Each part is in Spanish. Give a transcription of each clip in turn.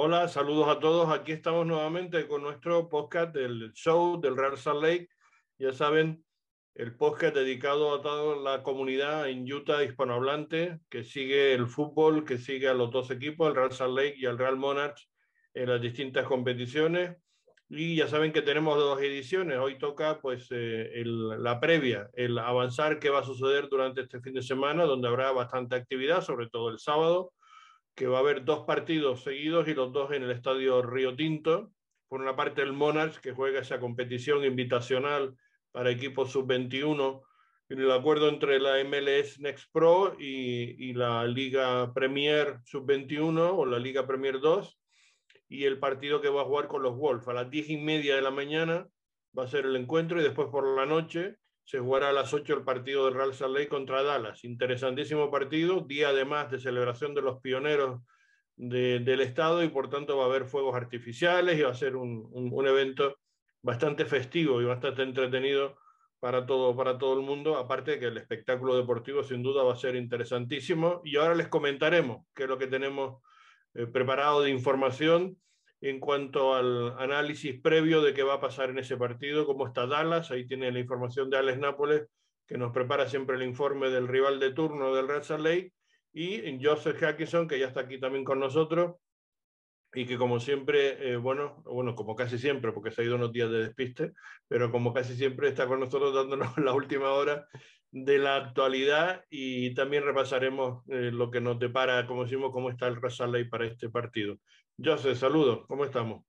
Hola, saludos a todos. Aquí estamos nuevamente con nuestro podcast del show del Real Salt Lake. Ya saben, el podcast dedicado a toda la comunidad en Utah hispanohablante que sigue el fútbol, que sigue a los dos equipos, el Real Salt Lake y el Real Monarchs, en las distintas competiciones. Y ya saben que tenemos dos ediciones. Hoy toca pues eh, la previa, el avanzar qué va a suceder durante este fin de semana, donde habrá bastante actividad, sobre todo el sábado que va a haber dos partidos seguidos y los dos en el estadio Río Tinto. Por una parte el Monarchs, que juega esa competición invitacional para equipos sub-21 en el acuerdo entre la MLS Next Pro y, y la Liga Premier sub-21 o la Liga Premier 2 y el partido que va a jugar con los Wolves a las diez y media de la mañana va a ser el encuentro y después por la noche se jugará a las 8 el partido del Real Salt Lake contra Dallas. Interesantísimo partido, día además de celebración de los pioneros de, del estado y por tanto va a haber fuegos artificiales y va a ser un, un, un, evento bastante festivo y bastante entretenido para todo, para todo el mundo, aparte de que el espectáculo deportivo sin duda va a ser interesantísimo. Y ahora les comentaremos qué es lo que tenemos eh, preparado de información en cuanto al análisis previo de qué va a pasar en ese partido, cómo está Dallas, ahí tiene la información de Alex Nápoles, que nos prepara siempre el informe del rival de turno del Red Salt Lake, y Joseph Hackinson, que ya está aquí también con nosotros, y que como siempre, eh, bueno, bueno, como casi siempre, porque se ha ido unos días de despiste, pero como casi siempre está con nosotros dándonos la última hora de la actualidad y también repasaremos eh, lo que nos depara, como decimos, cómo está el Lake para este partido. José, saludos, ¿cómo estamos?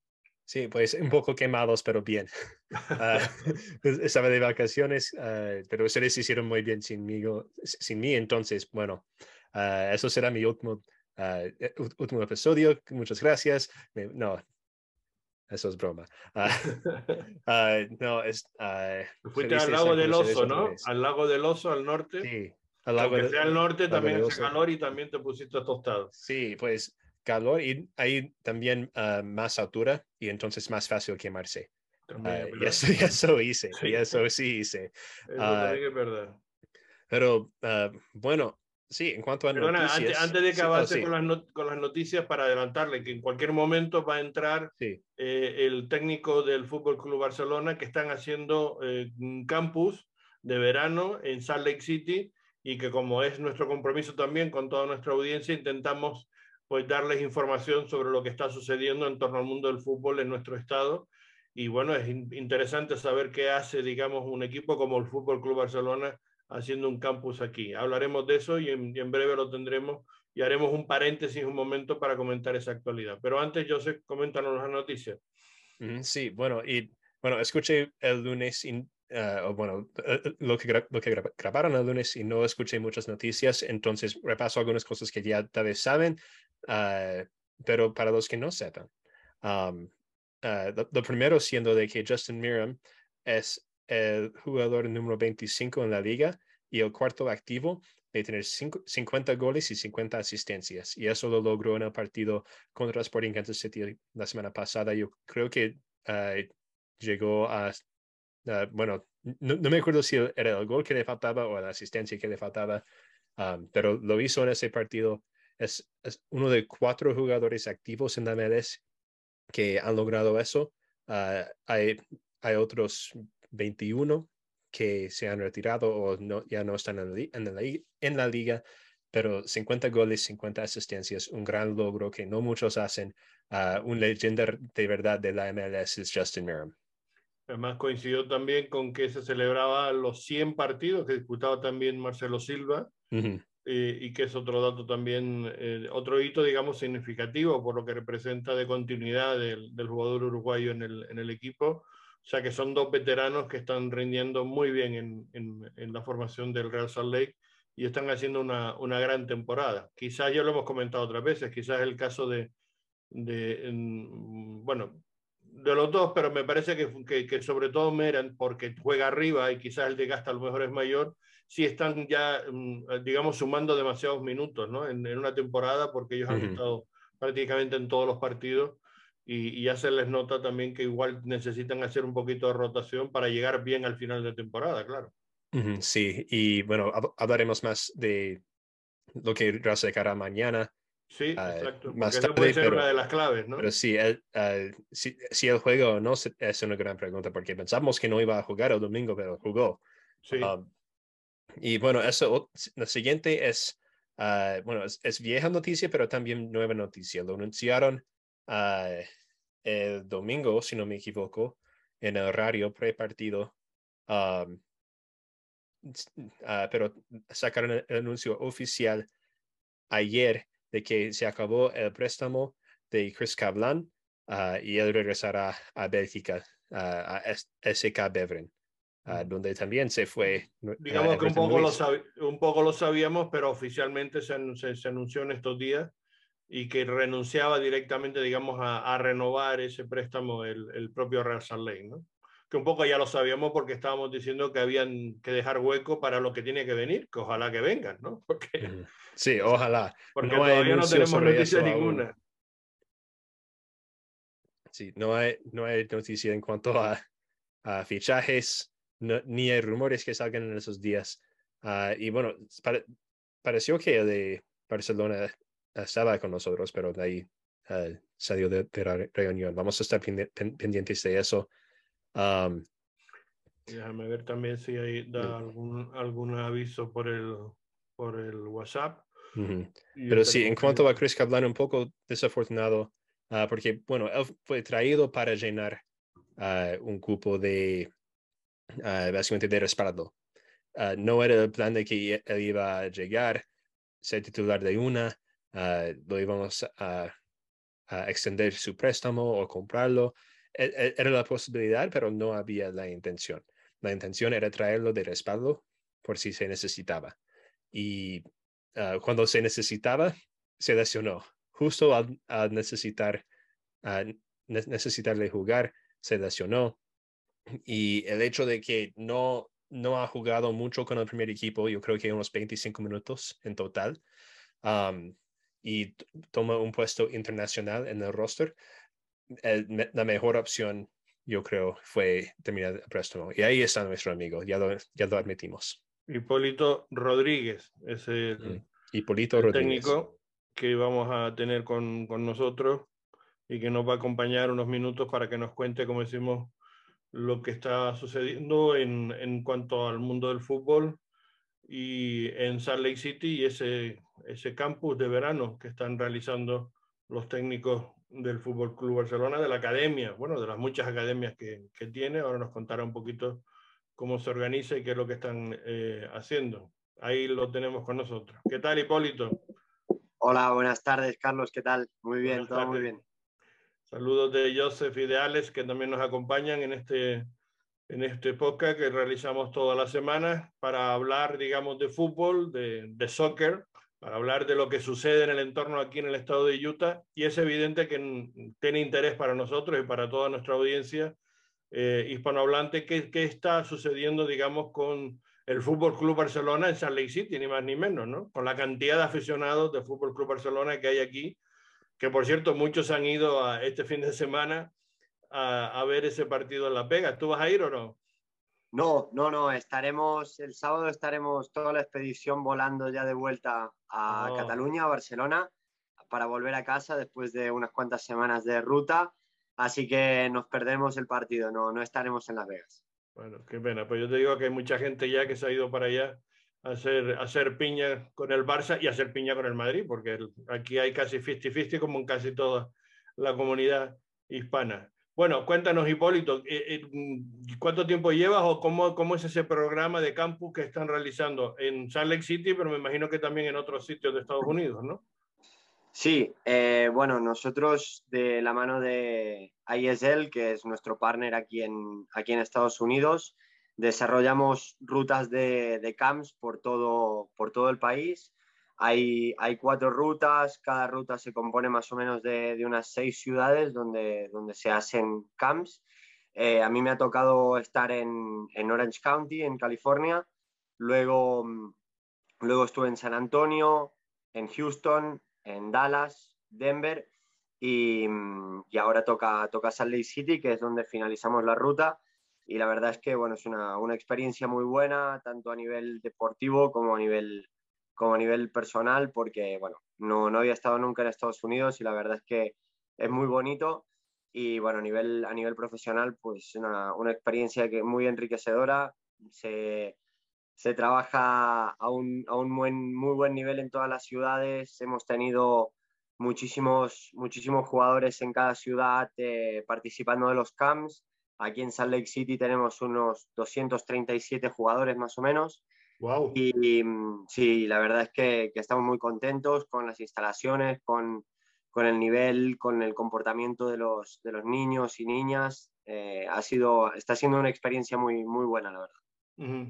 Sí, pues un poco quemados, pero bien. Uh, estaba de vacaciones, uh, pero ustedes hicieron muy bien sin mí, sin mí entonces, bueno, uh, eso será mi último, último episodio. Muchas gracias. No, eso es broma. no, es... Fuiste al lago del oso, ¿no? Al lago del oso, al norte. Sí. Al lago Aunque de, sea al norte, también hace calor y también te pusiste tostado. Sí, pues calor y hay también uh, más altura y entonces más fácil quemarse. También, uh, y, eso, y, eso, hice, sí. y eso sí hice. Eso uh, es verdad. Pero bueno, sí, en cuanto a Perdona, noticias... Antes, antes de que avance sí, oh, sí. con, las not con las noticias, para adelantarle que en cualquier momento va a entrar eh, el técnico del Fútbol Club Barcelona que están haciendo eh, un campus de verano en Salt Lake City y que como es nuestro compromiso también con toda nuestra audiencia, intentamos pues darles información sobre lo que está sucediendo en torno al mundo del fútbol en nuestro estado. Y bueno, es in interesante saber qué hace, digamos, un equipo como el Fútbol Club Barcelona haciendo un campus aquí. Hablaremos de eso y en, y en, breve lo tendremos y haremos un paréntesis un momento para comentar esa actualidad. Pero antes, Joseph, coméntanos las noticias. Sí, bueno, y bueno, escuché el lunes y Uh, bueno, uh, lo que, lo que gra grabaron el lunes y no escuché muchas noticias, entonces repaso algunas cosas que ya tal vez saben, uh, pero para los que no sepan, um, lo, lo, primero siendo de que Justin Miram es el jugador número 25 en la liga y el cuarto activo de tener cinco, 50 goles y 50 asistencias. Y eso lo logró en el partido contra Sporting Kansas City la semana pasada. Yo creo que llegó a Uh, bueno, no, no, me acuerdo si era el gol que le faltaba o la asistencia que le faltaba, um, pero lo hizo en ese partido. Es, es, uno de cuatro jugadores activos en la MLS que han logrado eso. Uh, hay, hay otros 21 que se han retirado o no, ya no están en la, en, la, en la liga, pero 50 goles, 50 asistencias, un gran logro que no muchos hacen. Uh, un leyenda de verdad de la MLS es Justin Miram. Además coincidió también con que se celebraba los 100 partidos que disputaba también Marcelo Silva uh -huh. eh, y que es otro dato también, eh, otro hito, digamos, significativo por lo que representa de continuidad del, del jugador uruguayo en el, en el, equipo. O sea que son dos veteranos que están rindiendo muy bien en, en, en la formación del Real Salt Lake y están haciendo una, una, gran temporada. Quizás ya lo hemos comentado otras veces, quizás el caso de, de en, bueno, de los dos, pero me parece que, que, que, sobre todo Meran, porque juega arriba y quizás el desgaste a lo mejor es mayor, sí están ya, mm, digamos, sumando demasiados minutos ¿no? en, en una temporada, porque ellos uh -huh. han estado prácticamente en todos los partidos y, y, ya se les nota también que igual necesitan hacer un poquito de rotación para llegar bien al final de temporada, claro. Sí, y bueno, hablaremos más de lo que hará mañana Sí, exacto. Más tarde, puede ser pero, una de las claves, ¿no? Pero sí, el, si, si, el juego no es una gran pregunta, porque pensamos que no iba a jugar el domingo, pero jugó. Sí. Um, y bueno, eso, lo siguiente es, uh, bueno, es, es, vieja noticia, pero también nueva noticia. Lo anunciaron uh, el domingo, si no me equivoco, en el horario prepartido. Um, uh, pero sacaron el anuncio oficial ayer de que se acabó el préstamo de Chris Cablan uh, y él regresará a Bélgica, uh, a SK Beveren, uh, donde también se fue. Digamos que un poco, lo un poco lo sabíamos, pero oficialmente se, se, se, anunció en estos días y que renunciaba directamente, digamos, a, a renovar ese préstamo el, el propio Real Salt Lake, ¿no? que un poco ya lo sabíamos porque estábamos diciendo que habían que dejar hueco para lo que tiene que venir, que ojalá que vengan, ¿no? Porque, sí, ojalá. Porque no todavía no tenemos noticia ninguna. Sí, no hay, no hay noticia en cuanto a, a fichajes, ni hay rumores que salgan en esos días. Uh, y bueno, pareció que el de Barcelona estaba con nosotros, pero de ahí uh, salió de, de, la reunión. Vamos a estar pendientes de eso. Um, Déjame ver también si hay da algún, algún aviso por el, por el WhatsApp. Uh -huh. Pero sí, en cuanto a Chris Cablan, un poco desafortunado, uh, porque, bueno, él fue traído para llenar uh, un cupo de, básicamente, de respaldo. no era el plan de que él iba a llegar, ser titular de una, lo íbamos a, a extender su préstamo o comprarlo. E, e, era la posibilidad, pero no había la intención. La intención era traerlo de respaldo por si se necesitaba. Y uh, cuando se necesitaba, se lesionó. Justo al, al necesitar, uh, necesitarle jugar, se lesionó. Y el hecho de que no, no ha jugado mucho con el primer equipo, yo creo que unos 25 minutos en total, um, y toma un puesto internacional en el roster, el, la mejor opción, yo creo, fue terminar el préstamo. Y ahí está nuestro amigo, ya lo, ya lo admitimos. Hipólito Rodríguez es el, Hipólito el Rodríguez. técnico que vamos a tener con, con, nosotros y que nos va a acompañar unos minutos para que nos cuente, como decimos, lo que está sucediendo en, en cuanto al mundo del fútbol y en Salt Lake City y ese, ese campus de verano que están realizando los técnicos del Fútbol Club Barcelona, de la academia, bueno, de las muchas academias que, que, tiene. Ahora nos contará un poquito cómo se organiza y qué es lo que están eh, haciendo. Ahí lo tenemos con nosotros. ¿Qué tal, Hipólito? Hola, buenas tardes, Carlos. ¿Qué tal? Muy bien, buenas todo tardes. muy bien. Saludos de Joseph y de Alex, que también nos acompañan en este, en este podcast que realizamos todas las semanas para hablar, digamos, de fútbol, de, de soccer, para hablar de lo que sucede en el entorno aquí en el estado de Utah y es evidente que tiene interés para nosotros y para toda nuestra audiencia eh, hispanohablante qué, qué está sucediendo, digamos, con el Fútbol Club Barcelona en Salt Lake City, ni más ni menos, ¿no? Con la cantidad de aficionados del Fútbol Club Barcelona que hay aquí, que por cierto muchos han ido a este fin de semana a, a ver ese partido en Las Vegas. ¿Tú vas a ir o no? No, no, no, estaremos, el sábado estaremos toda la expedición volando ya de vuelta a oh. Cataluña, a Barcelona, para volver a casa después de unas cuantas semanas de ruta, así que nos perdemos el partido, no, no estaremos en Las Vegas. Bueno, qué pena, pues yo te digo que hay mucha gente ya que se ha ido para allá a hacer, a hacer piña con el Barça y a hacer piña con el Madrid, porque aquí hay casi 50-50 como en casi toda la comunidad hispana. Bueno, cuéntanos, Hipólito, eh, eh, ¿cuánto tiempo llevas o cómo, cómo es ese programa de campus que están realizando en Salt Lake City, pero me imagino que también en otros sitios de Estados Unidos, ¿no? Sí, eh, bueno, nosotros de la mano de ISL, que es nuestro partner aquí en, aquí en Estados Unidos, desarrollamos rutas de, de camps por todo, por todo el país hay, hay, cuatro rutas, cada ruta se compone más o menos de, de unas seis ciudades donde, donde se hacen camps. Eh, a mí me ha tocado estar en, en, Orange County, en California. Luego, luego estuve en San Antonio, en Houston, en Dallas, Denver y, y, ahora toca, toca Salt Lake City, que es donde finalizamos la ruta. Y la verdad es que bueno, es una, una experiencia muy buena, tanto a nivel deportivo como a nivel como a nivel personal, porque bueno, no, no había estado nunca en Estados Unidos y la verdad es que es muy bonito. Y bueno, a nivel, a nivel profesional, pues una, una experiencia que muy enriquecedora. Se, se trabaja a un, a un buen, muy buen nivel en todas las ciudades. Hemos tenido muchísimos, muchísimos jugadores en cada ciudad eh, participando de los camps. Aquí en Salt Lake City tenemos unos 237 jugadores más o menos. Wow. Y, mm, sí, la verdad es que, que, estamos muy contentos con las instalaciones, con, con, el nivel, con el comportamiento de los, de los niños y niñas. Eh, ha sido, está siendo una experiencia muy, muy buena, la verdad.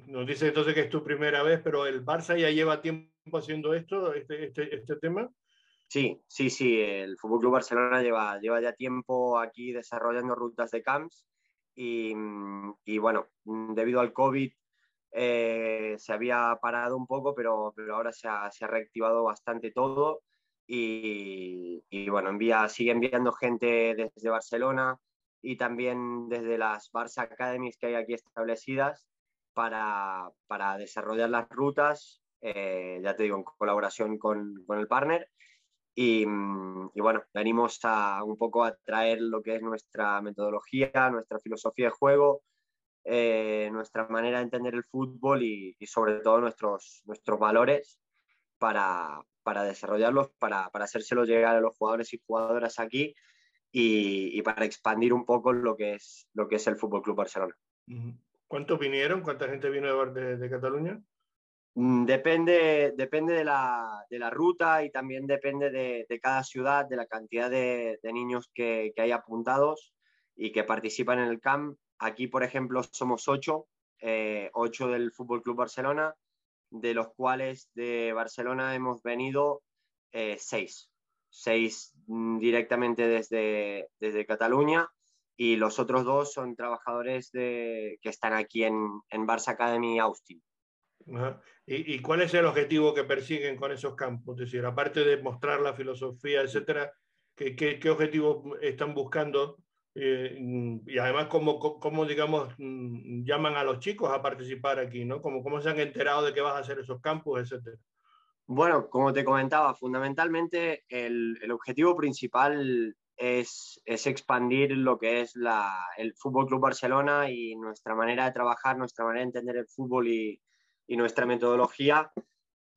Nos dice entonces que es tu primera vez, pero el Barça ya lleva tiempo haciendo esto, este, este, este tema. Sí, sí, sí. El Fútbol Club Barcelona lleva, lleva ya tiempo aquí desarrollando rutas de camps y, y bueno, debido al COVID eh, se había parado un poco, pero, pero ahora se ha, se ha reactivado bastante todo y, y, bueno, envía, sigue enviando gente desde Barcelona y también desde las Barça Academies que hay aquí establecidas para, para desarrollar las rutas, eh, ya te digo, en colaboración con, con el partner. Y, y, bueno, venimos a un poco a traer lo que es nuestra metodología, nuestra filosofía de juego, eh, nuestra manera de entender el fútbol y, y, sobre todo nuestros, nuestros valores para, para desarrollarlos, para, para hacérselos llegar a los jugadores y jugadoras aquí y, y, para expandir un poco lo que es, lo que es el Fútbol Club Barcelona. ¿Cuántos vinieron? ¿Cuánta gente vino de, de, de Cataluña? Mm, depende, depende de, la, de la ruta y también depende de, de cada ciudad, de la cantidad de, de niños que, que, hay apuntados y que participan en el camp. Aquí, por ejemplo, somos ocho, eh, ocho del Fútbol Club Barcelona, de los cuales de Barcelona hemos venido eh, seis, seis mm, directamente desde, desde Cataluña y los otros dos son trabajadores de, que están aquí en, en Barça Academy Austin. ¿Y, ¿Y, cuál es el objetivo que persiguen con esos campos? Es decir, aparte de mostrar la filosofía, etcétera, ¿qué, qué, qué objetivo están buscando eh, y además cómo, cómo, digamos, mm, llaman a los chicos a participar aquí, ¿no? ¿Cómo, cómo se han enterado de que vas a hacer esos campos, etcétera? Bueno, como te comentaba, fundamentalmente el, el objetivo principal es, es, expandir lo que es la, el Fútbol Club Barcelona y nuestra manera de trabajar, nuestra manera de entender el fútbol y, y nuestra metodología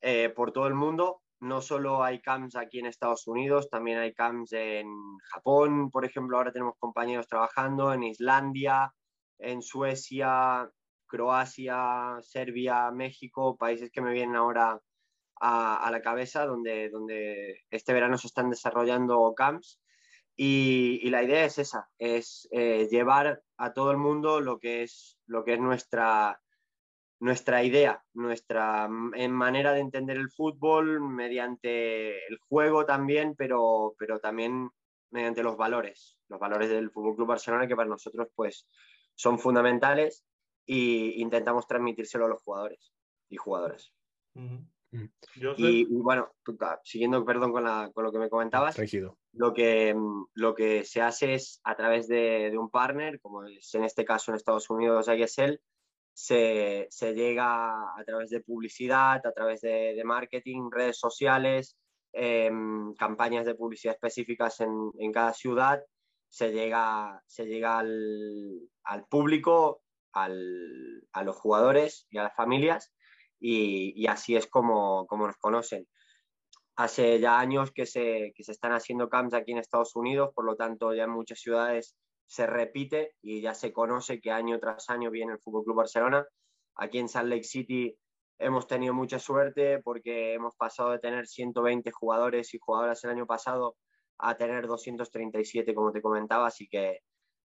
eh, por todo el mundo no solo hay camps aquí en Estados Unidos, también hay camps en Japón, por ejemplo, ahora tenemos compañeros trabajando en Islandia, en Suecia, Croacia, Serbia, México, países que me vienen ahora a, a la cabeza, donde, donde este verano se están desarrollando camps. Y, y la idea es esa, es eh, llevar a todo el mundo lo que es, lo que es nuestra, nuestra idea, nuestra manera de entender el fútbol mediante el juego también, pero, pero también mediante los valores, los valores del Fútbol Club Barcelona que para nosotros pues son fundamentales e intentamos transmitírselo a los jugadores y jugadoras. Uh -huh. y, y, bueno, siguiendo, perdón, con, la, con, lo que me comentabas. Lo, que, lo que se hace es a través de, de un partner, como es en este caso en Estados Unidos ISL, se, se, llega a través de publicidad, a través de, marketing, redes sociales, eh, campañas de publicidad específicas en, en, cada ciudad, se llega, se llega al, al público, al, a los jugadores y a las familias, y, y así es como, como, nos conocen. Hace ya años que se, que se están haciendo camps aquí en Estados Unidos, por lo tanto ya en muchas ciudades se repite y ya se conoce que año tras año viene el Fútbol Club Barcelona. Aquí en Salt Lake City hemos tenido mucha suerte porque hemos pasado de tener 120 jugadores y jugadoras el año pasado a tener 237, como te comentaba, así que,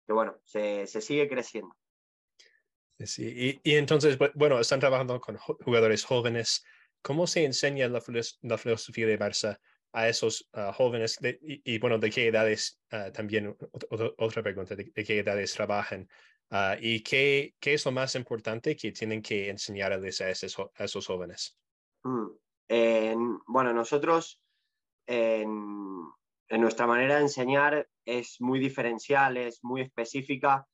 que bueno, se, se, sigue creciendo. Sí, y, y, entonces, bueno, están trabajando con jugadores jóvenes. ¿Cómo se enseña la, la filosofía de Barça a esos jóvenes y, y, bueno, de qué edades uh, también, otra pregunta, de, qué edades trabajan uh, y qué, qué, es lo más importante que tienen que enseñarles a esos, esos jóvenes. Mm. En, bueno, nosotros en, en, nuestra manera de enseñar es muy diferencial, es muy específica.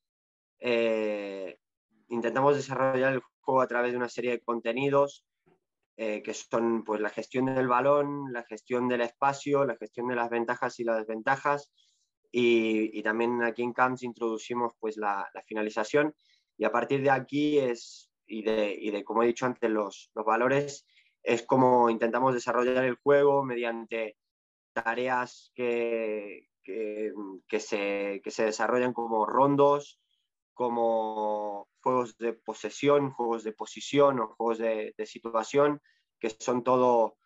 Eh, intentamos desarrollar el juego a través de una serie de contenidos eh, que son pues, la gestión del balón, la gestión del espacio, la gestión de las ventajas y las desventajas. Y, también aquí en Camps introducimos pues, la, finalización. Y a partir de aquí es, y de, y de como he dicho antes, los, los valores, es como intentamos desarrollar el juego mediante tareas que, que, se, que se desarrollan como rondos, como juegos de posesión, juegos de posición o juegos de, situación, que son todo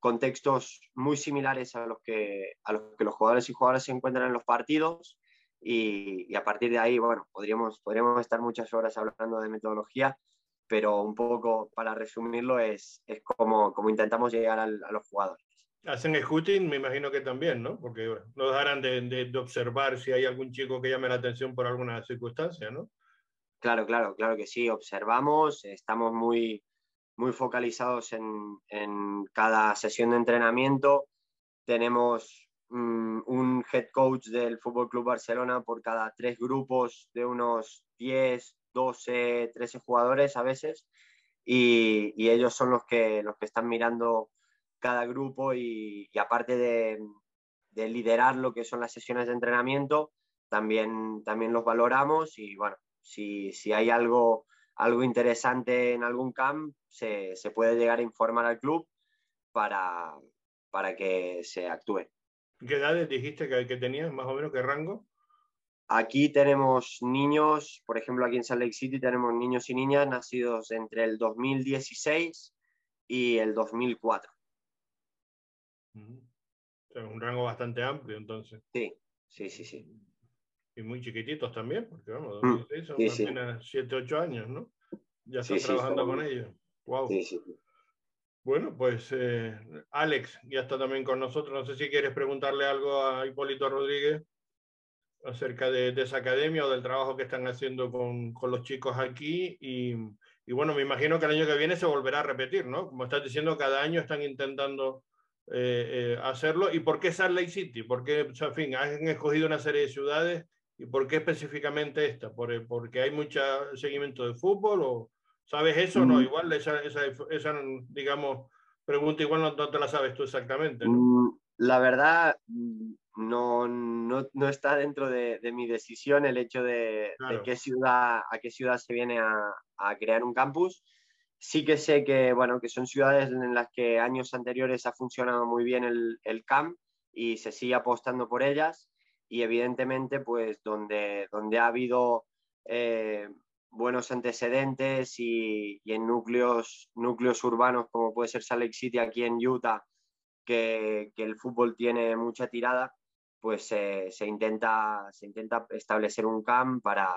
contextos muy similares a los, que, a los que los jugadores y jugadoras se encuentran en los partidos. Y, a partir de ahí, bueno, podríamos, podríamos estar muchas horas hablando de metodología, pero un poco para resumirlo es, es como, como intentamos llegar a los jugadores. Hacen scouting, me imagino que también, ¿no? Porque no dejarán de, de, observar si hay algún chico que llame la atención por alguna circunstancia, ¿no? Claro, claro, claro que sí. Observamos, estamos muy, muy focalizados en, en cada sesión de entrenamiento. Tenemos mm, un head coach del Fútbol Club Barcelona por cada tres grupos de unos 10, 12, 13 jugadores a veces. Y, y ellos son los que, los que están mirando cada grupo y, aparte de, liderar lo que son las sesiones de entrenamiento, también, también los valoramos y bueno, si, hay algo, algo interesante en algún camp, se, puede llegar a informar al club para, para que se actúe. ¿Qué edades dijiste que, que tenías, más o menos, qué rango? Aquí tenemos niños, por ejemplo, aquí en Salt Lake City tenemos niños y niñas nacidos entre el 2016 y el 2004 un rango bastante amplio, entonces. Sí, sí, sí, sí. Y muy chiquititos también, porque vamos, 2006 mm, son apenas 7, 8 años, ¿no? Ya están trabajando con ellos. Wow. Bueno, pues eh, Alex ya está también con nosotros. No sé si quieres preguntarle algo a Hipólito Rodríguez acerca de, esa academia o del trabajo que están haciendo con, con los chicos aquí. Y, y, bueno, me imagino que el año que viene se volverá a repetir, ¿no? Como estás diciendo, cada año están intentando eh, eh, hacerlo. ¿Y por qué Salt Lake City? ¿Por qué, en fin, han escogido una serie de ciudades y por qué específicamente esta? ¿Por, ¿Porque hay mucho seguimiento de fútbol o sabes eso o no? Mm. Igual esa, esa, digamos, pregunta igual no, te la sabes tú exactamente. Mm, la verdad, no, no, no está dentro de, de, mi decisión el hecho de, de, qué ciudad, a qué ciudad se viene a, a crear un campus Sí que sé que, bueno, que son ciudades en las que años anteriores ha funcionado muy bien el, el CAM y se sigue apostando por ellas. Y evidentemente pues donde, donde ha habido eh, buenos antecedentes y, en núcleos, núcleos urbanos como puede ser Salt Lake City aquí en Utah, que, que el fútbol tiene mucha tirada, pues se, intenta, se intenta establecer un CAM para,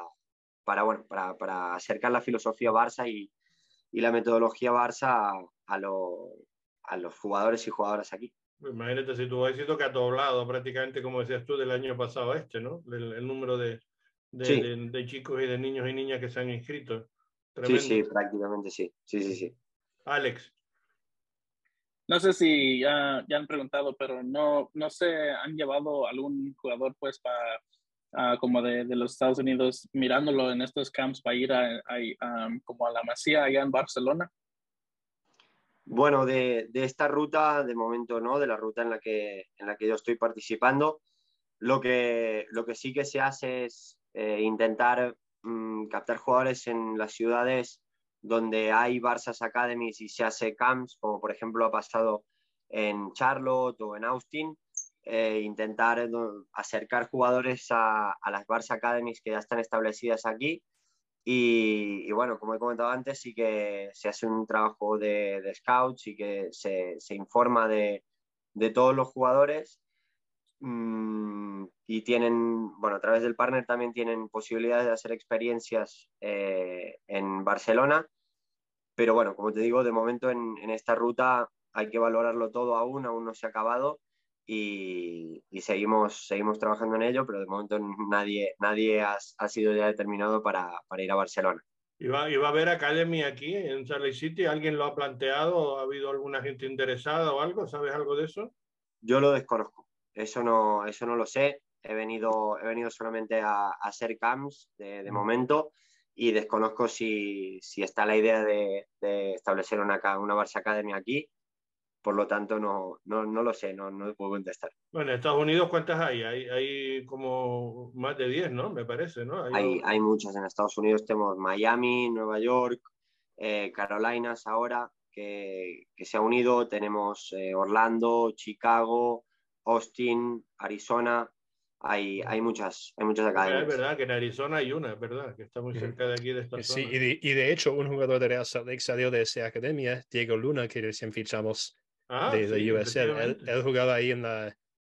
para, bueno, para, para acercar la filosofía Barça y, y la metodología Barça a, los jugadores y jugadoras aquí. Pues imagínate si tu éxito que ha doblado prácticamente, como decías tú, del año pasado este, ¿no? El, número de, de, chicos y de niños y niñas que se han inscrito. Sí, sí, prácticamente sí. Sí, sí, sí. Alex. No sé si ya, ya han preguntado, pero no, no sé, han llevado algún jugador pues para como de, los Estados Unidos mirándolo en estos camps para ir a, como a la Masía allá en Barcelona? Bueno, de, de, esta ruta, de momento no, de la ruta en la que, en la que yo estoy participando, lo que, lo que sí que se hace es eh, intentar mm, captar jugadores en las ciudades donde hay Barças Academies y se hace camps, como por ejemplo ha pasado en Charlotte o en Austin, eh, intentar eh, acercar jugadores a, las Barça Academies que ya están establecidas aquí. Y, bueno, como he comentado antes, sí que se hace un trabajo de, scouts y que se, informa de, todos los jugadores. Mm, y tienen, bueno, a través del partner también tienen posibilidades de hacer experiencias eh, en Barcelona. Pero bueno, como te digo, de momento en, en esta ruta hay que valorarlo todo aún, aún no se ha acabado y, seguimos, seguimos trabajando en ello, pero de momento nadie, nadie ha, ha sido ya determinado para, para ir a Barcelona. ¿Y va, ¿Y va, a haber Academy aquí en Charlie City? ¿Alguien lo ha planteado? ¿Ha habido alguna gente interesada o algo? ¿Sabes algo de eso? Yo lo desconozco. Eso no, eso no lo sé. He venido, he venido solamente a, a hacer camps de, de, mm. momento y desconozco si, si está la idea de, de establecer una, una Barça Academy aquí. Por lo tanto, no, no, no lo sé, no, no puedo contestar. Bueno, en Estados Unidos, ¿cuántas hay? Hay, hay como más de 10, ¿no? Me parece, ¿no? Hay, hay, hay muchas. En Estados Unidos tenemos Miami, Nueva York, eh, Carolinas ahora, que, que, se ha unido. Tenemos eh, Orlando, Chicago, Austin, Arizona hay, hay, muchas, hay muchas academias. Es verdad que en Arizona hay una, es verdad, que está muy cerca de aquí de esta sí, zona. Y de, y de, hecho, un jugador de Real Salt Lake salió de esa academia, Diego Luna, que recién fichamos ah, de, de sí, USL. Él, él, jugaba ahí en la,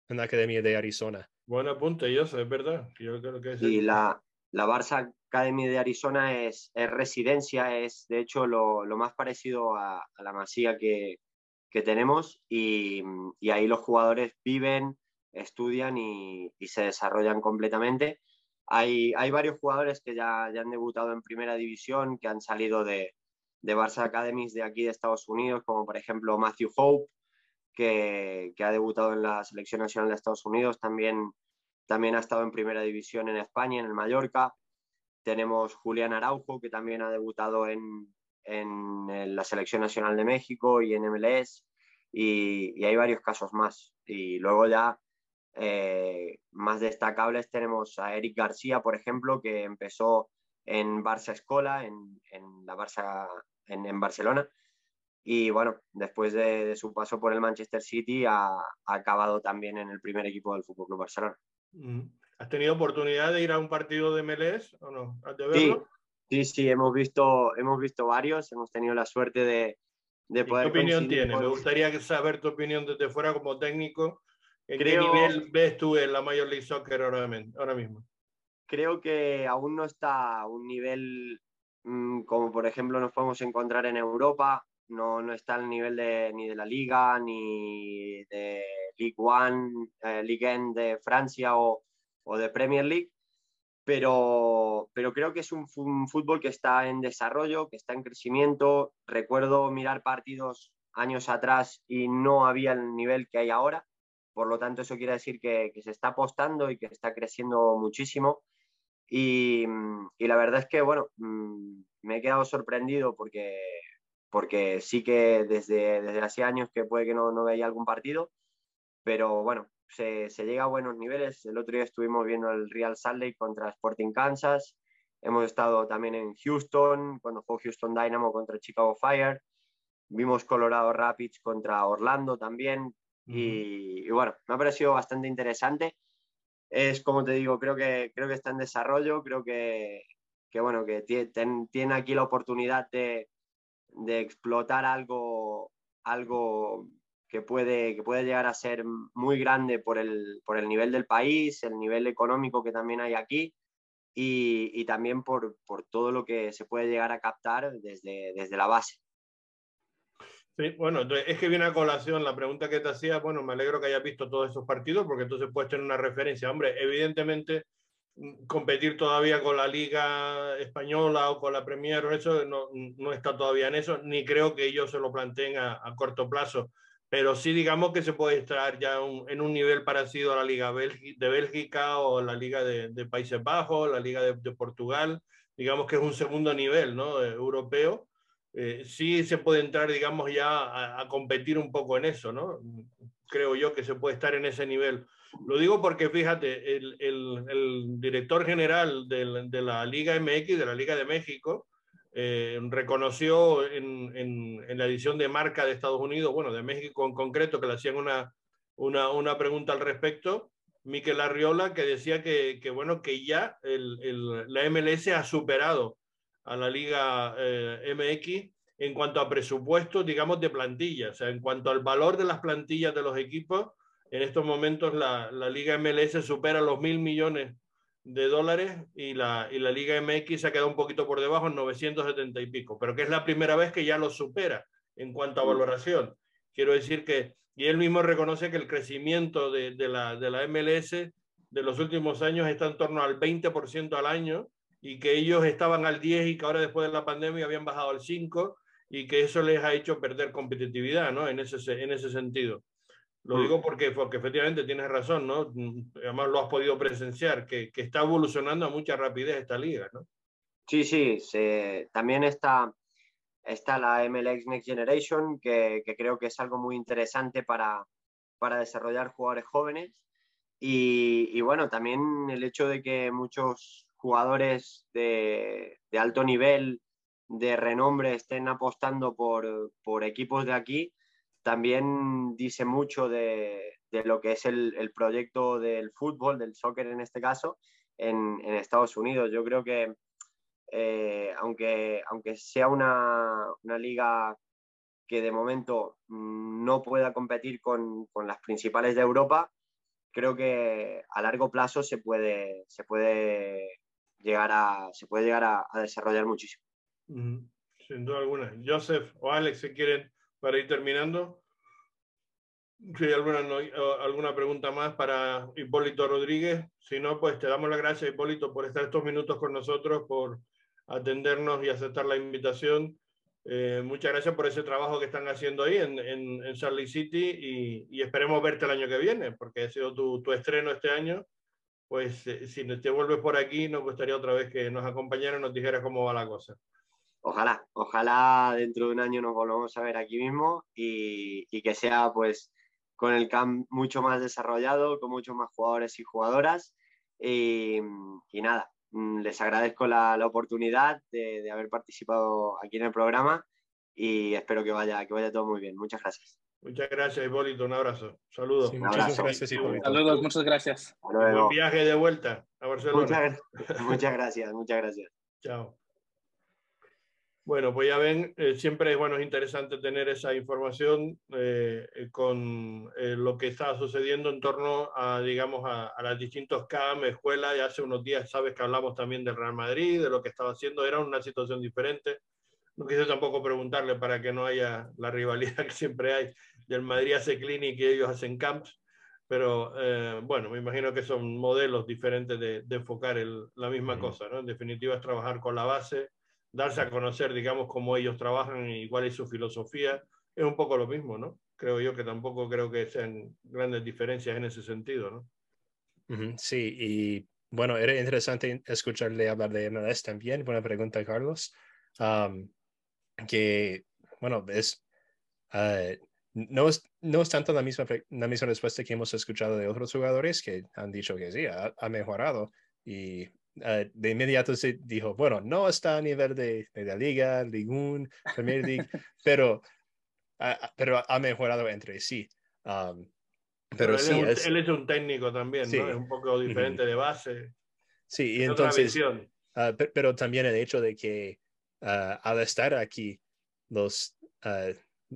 en la academia de Arizona. Buen apunte, yo sé, es verdad. Yo creo que es y la, la Barça Academy de Arizona es, es residencia, es de hecho lo, lo más parecido a, a, la masía que, que tenemos y, y ahí los jugadores viven estudian y, y, se desarrollan completamente. Hay, hay varios jugadores que ya, ya, han debutado en primera división, que han salido de, de Barça Academies de aquí de Estados Unidos, como por ejemplo Matthew Hope, que, que, ha debutado en la selección nacional de Estados Unidos, también, también ha estado en primera división en España, en el Mallorca. Tenemos Julián Araujo, que también ha debutado en, en la selección nacional de México y en MLS. Y, y, hay varios casos más. Y luego ya eh, más destacables tenemos a Eric García, por ejemplo, que empezó en Barça Escola, en, en la Barça, en, en, Barcelona. Y bueno, después de, de, su paso por el Manchester City, ha, ha, acabado también en el primer equipo del Fútbol Club Barcelona. Mm. ¿Has tenido oportunidad de ir a un partido de MLS o no? ¿Has de verlo? Sí, sí, sí, hemos visto, hemos visto varios, hemos tenido la suerte de, de poder. ¿Qué opinión tienes? Con... Me gustaría saber tu opinión desde fuera como técnico ¿En creo, qué nivel ves tú en la Major League Soccer ahora, mismo? Creo que aún no está a un nivel como por ejemplo nos podemos encontrar en Europa. No, no está al nivel de, ni de la Liga, ni de League One, eh, Ligue 1 de Francia o, o, de Premier League. Pero, pero creo que es un, fútbol que está en desarrollo, que está en crecimiento. Recuerdo mirar partidos años atrás y no había el nivel que hay ahora por lo tanto, eso quiere decir que se está apostando y que está creciendo muchísimo. Y, y, la verdad es que, bueno, mm, me he quedado sorprendido porque, porque sí que desde, desde hace años que puede que no, no veía algún partido, pero bueno, se, se, llega a buenos niveles. El otro día estuvimos viendo el Real Salt Lake contra Sporting Kansas. Hemos estado también en Houston, cuando fue Houston Dynamo contra Chicago Fire. Vimos Colorado Rapids contra Orlando también. Y, y, bueno, me ha parecido bastante interesante. Es como te digo, creo que, creo que está en desarrollo, creo que, que bueno, que tiene, aquí la oportunidad de, de, explotar algo, algo que, puede, que puede llegar a ser muy grande por el, por el nivel del país, el nivel económico que también hay aquí y, y también por, por, todo lo que se puede llegar a captar desde, desde la base. Sí, bueno, es que viene a colación la pregunta que te hacía. Bueno, me alegro que hayas visto todos esos partidos porque entonces puedes tener una referencia. Hombre, evidentemente mm, competir todavía con la Liga Española o con la Premier, eso no, no está todavía en eso, ni creo que ellos se lo planteen a, a corto plazo. Pero sí, digamos que se puede estar ya un, en un nivel parecido a la Liga de Bélgica o la Liga de, de Países Bajos, la Liga de, de, Portugal. Digamos que es un segundo nivel ¿no? europeo eh, sí se puede entrar, digamos, ya a, competir un poco en eso, ¿no? Creo yo que se puede estar en ese nivel. Lo digo porque, fíjate, el, director general de, la Liga MX, de la Liga de México, eh, reconoció en, la edición de marca de Estados Unidos, bueno, de México en concreto, que le hacían una, una, una pregunta al respecto, Miquel Arriola, que decía que, que bueno, que ya el, el, la MLS ha superado a la Liga eh, MX en cuanto a presupuesto, digamos, de plantilla. O sea, en cuanto al valor de las plantillas de los equipos, en estos momentos la, la Liga MLS supera los mil millones de dólares y la, y la Liga MX se ha quedado un poquito por debajo en 970 y pico, pero que es la primera vez que ya lo supera en cuanto a valoración. Quiero decir que, y él mismo reconoce que el crecimiento de, de, la, de la MLS de los últimos años está en torno al 20% al año y que ellos estaban al 10 y que ahora después de la pandemia habían bajado al 5 y que eso les ha hecho perder competitividad, ¿no? En ese, en ese sentido. Lo mm. digo porque, porque efectivamente tienes razón, ¿no? Además lo has podido presenciar, que, que está evolucionando a mucha rapidez esta liga, ¿no? Sí, sí, también está, está la MLX Next Generation, que, creo que es algo muy interesante para, para desarrollar jugadores jóvenes. Y, bueno, también el hecho de que muchos jugadores de, alto nivel, de renombre, estén apostando por, equipos de aquí, también dice mucho de, lo que es el, proyecto del fútbol, del soccer en este caso, en, Estados Unidos. Yo creo que eh, aunque, sea una, liga que de momento no pueda competir con, las principales de Europa, creo que a largo plazo se puede, se puede llegar, a, se puede llegar a, desarrollar muchísimo. Sin duda alguna. Joseph o Alex, si quieren, para ir terminando. Si hay alguna, alguna pregunta más para Hipólito Rodríguez. Si no, pues te damos las gracias, Hipólito, por estar estos minutos con nosotros, por atendernos y aceptar la invitación. Eh, muchas gracias por ese trabajo que están haciendo ahí en, en, en Lake City y, y, esperemos verte el año que viene, porque ha sido tu, tu estreno este año. Pues eh, si te vuelves por aquí, nos gustaría otra vez que nos acompañara y nos dijera cómo va la cosa. Ojalá, ojalá dentro de un año nos volvamos a ver aquí mismo y, y que sea pues con el camp mucho más desarrollado, con muchos más jugadores y jugadoras. Y, y nada, Mm, les agradezco la, oportunidad de, haber participado aquí en el programa y espero que vaya, que vaya todo muy bien. Muchas gracias. Muchas gracias, Hipólito. Un abrazo. Saludos. muchas gracias, Saludos, muchas gracias. Buen viaje de vuelta a Barcelona. muchas gracias, muchas gracias. Chao. Bueno, pues ya ven, eh, siempre bueno, es interesante tener esa información eh, con eh, lo que está sucediendo en torno a, digamos, a, a las distintos CAM, escuelas. Y hace unos días, sabes que hablamos también del Real Madrid, de lo que estaba haciendo. Era una situación diferente. No quise tampoco preguntarle para que no haya la rivalidad que siempre hay del Madrid hace clinic y ellos hacen camps. Pero bueno, me imagino que son modelos diferentes de, de enfocar el, la misma cosa. ¿no? En definitiva, es trabajar con la base darse a conocer, digamos, cómo ellos trabajan y cuál es su filosofía, es un poco lo mismo, ¿no? Creo yo que tampoco creo que sean grandes diferencias en ese sentido, ¿no? Sí, y bueno, era interesante escucharle hablar de MLS también. Buena pregunta, Carlos. Que, bueno, es, ah, no, es, no es tanto la misma, la misma respuesta que hemos escuchado de otros jugadores que han dicho que sí, ha, ha mejorado. Y eh, de inmediato se dijo, bueno, no está a nivel de, de la Liga, Ligue 1, Premier League, pero, pero ha mejorado entre sí. Um, pero, él, sí, es, él, es, un técnico también, ¿no? Es un poco diferente de base. Sí, y entonces, uh, pero también el hecho de que al estar aquí, los, uh,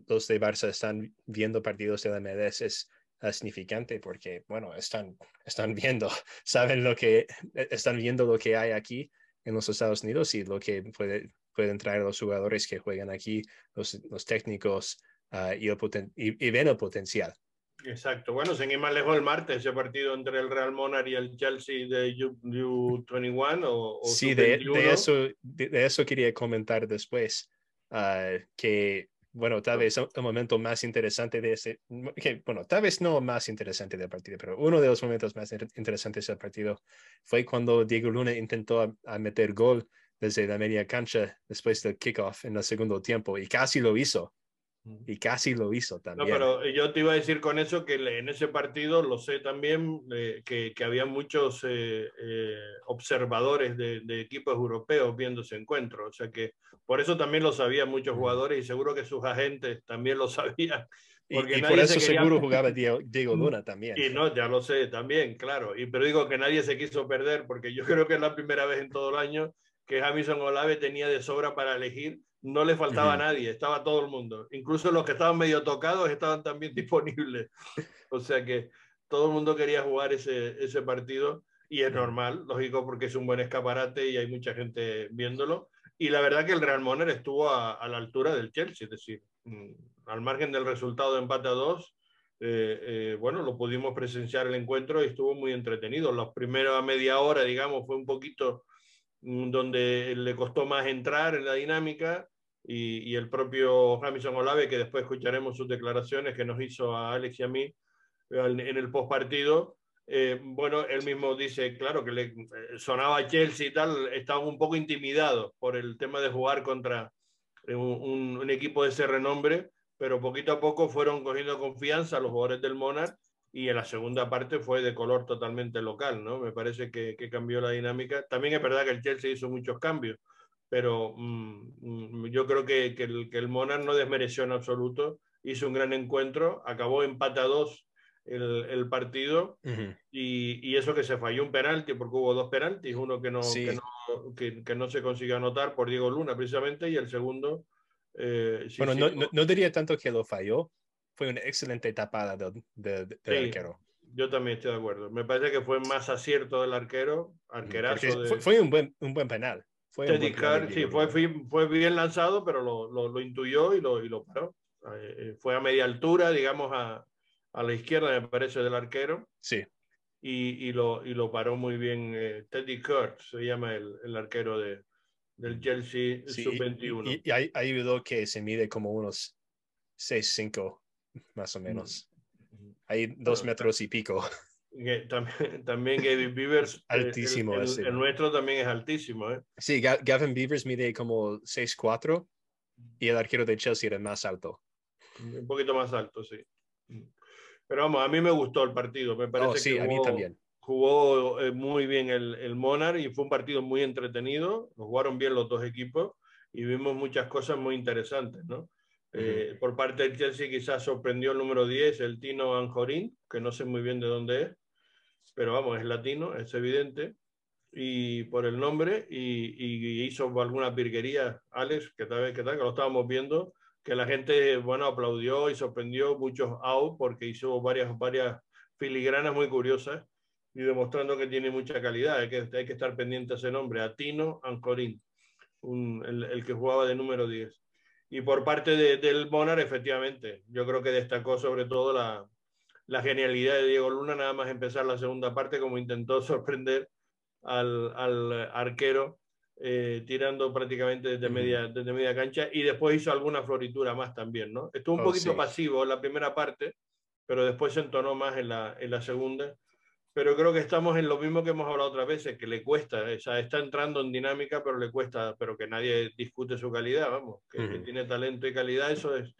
los de Barça están viendo partidos de la MLS es significante porque, bueno, están, están viendo, saben lo que, e, están viendo lo que hay aquí en los Estados Unidos y lo que puede, pueden traer los jugadores que juegan aquí, los, los técnicos ah, y, el y, ven el potencial. Exacto. Bueno, sin ir más lejos el martes, ese partido entre el Real Monarch y el Chelsea de U21 o, Sí, de, de, eso, de, eso quería comentar después, ah, que bueno, tal vez el momento más interesante de ese, bueno, tal vez no más interesante del partido, pero uno de los momentos más interesantes del partido fue cuando Diego Luna intentó a, meter gol desde la media cancha después del kickoff en el segundo tiempo y casi lo hizo. Y casi lo hizo también. No, pero yo te iba a decir con eso que en ese partido lo sé también eh, que, que, había muchos eh, eh, observadores de, de, equipos europeos viendo ese encuentro. O sea que por eso también lo sabían muchos jugadores y seguro que sus agentes también lo sabían. Porque y, por eso seguro jugaba Diego, Diego, Luna también. Y no, ya lo sé también, claro. Y, pero digo que nadie se quiso perder porque yo creo que es la primera vez en todo el año que Jamison Olave tenía de sobra para elegir no le faltaba a nadie, estaba todo el mundo. Incluso los que estaban medio tocados estaban también disponibles. O sea que todo el mundo quería jugar ese, ese partido y es normal, lógico, porque es un buen escaparate y hay mucha gente viéndolo. Y la verdad que el Real Moner estuvo a, la altura del Chelsea, es decir, mm, al margen del resultado de empate a dos, eh, eh, bueno, lo pudimos presenciar el encuentro y estuvo muy entretenido. Los primeros media hora, digamos, fue un poquito mm, donde le costó más entrar en la dinámica y, el propio Jamison Olave, que después escucharemos sus declaraciones que nos hizo a Alex y a mí en el postpartido, eh, bueno, él mismo dice, claro, que le eh, sonaba Chelsea y tal, estaban un poco intimidados por el tema de jugar contra un, un, equipo de ese renombre, pero poquito a poco fueron cogiendo confianza los jugadores del Monarch y en la segunda parte fue de color totalmente local, ¿no? Me parece que, que cambió la dinámica. También es verdad que el Chelsea hizo muchos cambios, pero mm, mm, yo creo que, que, el, que el Monarch no desmereció en absoluto, hizo un gran encuentro, acabó empate a dos el, el partido y, y, eso que se falló un penalti, porque hubo dos penaltis, uno que no, sí. que, no que, que, no se consiguió anotar por Diego Luna precisamente y el segundo... Eh, sí, bueno, sí, no, no, no, diría tanto que lo falló, fue una excelente tapada del, del, del sí, arquero. Yo también estoy de acuerdo. Me parece que fue más acierto del arquero, arquerazo. De... Fue, fue, un, buen, un buen penal. Fue penal sí, fue, fue, bien lanzado, pero lo, lo, lo intuyó y lo, y lo paró. Eh, fue a media altura, digamos, a, a, la izquierda, me parece, del arquero. Sí. Y, y lo, y lo paró muy bien eh, Teddy Kurt, se llama el, el arquero de, del Chelsea sí, sub-21. Y, y, y ayudó que se mide como unos 6'5 más o menos. Hay dos metros y pico. También, también Gavin Beavers. altísimo. El, el, el, nuestro también es altísimo. ¿eh? Sí, Gavin Beavers mide como 6'4 y el arquero de Chelsea era más alto. Un poquito más alto, sí. Pero vamos, a mí me gustó el partido. Me parece oh, sí, que jugó, a mí también. Jugó eh, muy bien el, el Monarch y fue un partido muy entretenido. Jugaron bien los dos equipos y vimos muchas cosas muy interesantes, ¿no? Eh, por parte del Chelsea quizás sorprendió el número 10, el Tino Anjorín, que no sé muy bien de dónde es, pero vamos, es latino, es evidente, y por el nombre, y, y hizo algunas virguerías, Alex, que tal vez que tal, que lo estábamos viendo, que la gente, bueno, aplaudió y sorprendió muchos out porque hizo varias, varias filigranas muy curiosas y demostrando que tiene mucha calidad, hay que, hay que estar pendiente a ese nombre, Atino Ancorín, el que jugaba de número 10. Y por parte de, del Monar, efectivamente, yo creo que destacó sobre todo la, la, genialidad de Diego Luna, nada más empezar la segunda parte, como intentó sorprender al, al arquero, eh, tirando prácticamente desde, media, desde media cancha, y después hizo alguna floritura más también, ¿no? Estuvo un oh, poquito sí. pasivo en la primera parte, pero después se entonó más en la, en la segunda pero creo que estamos en lo mismo que hemos hablado otras veces, que le cuesta, o sea, está entrando en dinámica, pero le cuesta, pero que nadie discute su calidad, vamos, que, uh -huh. que tiene talento y calidad, eso es,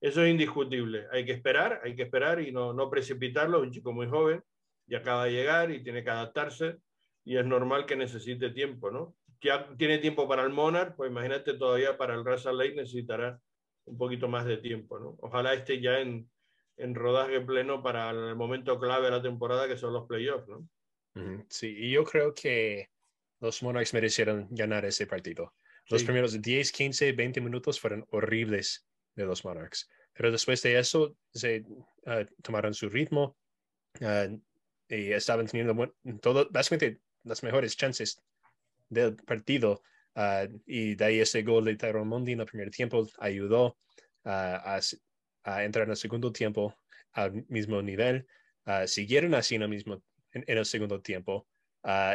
eso es indiscutible. Hay que esperar, hay que esperar y no, no precipitarlo, un chico muy joven y acaba de llegar y tiene que adaptarse y es normal que necesite tiempo, ¿no? Ya tiene tiempo para el Monarch, pues imagínate todavía para el Russell Lake necesitará un poquito más de tiempo, ¿no? Ojalá esté ya en, en rodaje pleno para el momento clave de la temporada que son los playoffs, ¿no? Sí, y yo creo que los Monarchs merecieron ganar ese partido. Los sí. primeros 10, 15, 20 minutos fueron horribles de los Monarchs, pero después de eso se uh, tomaron su ritmo uh, y estaban teniendo todo, básicamente las mejores chances del partido uh, y de ahí ese gol de Tyrone Mundi en el primer tiempo ayudó a a entrar en el segundo tiempo al mismo nivel, siguieron así en el mismo en, en el segundo tiempo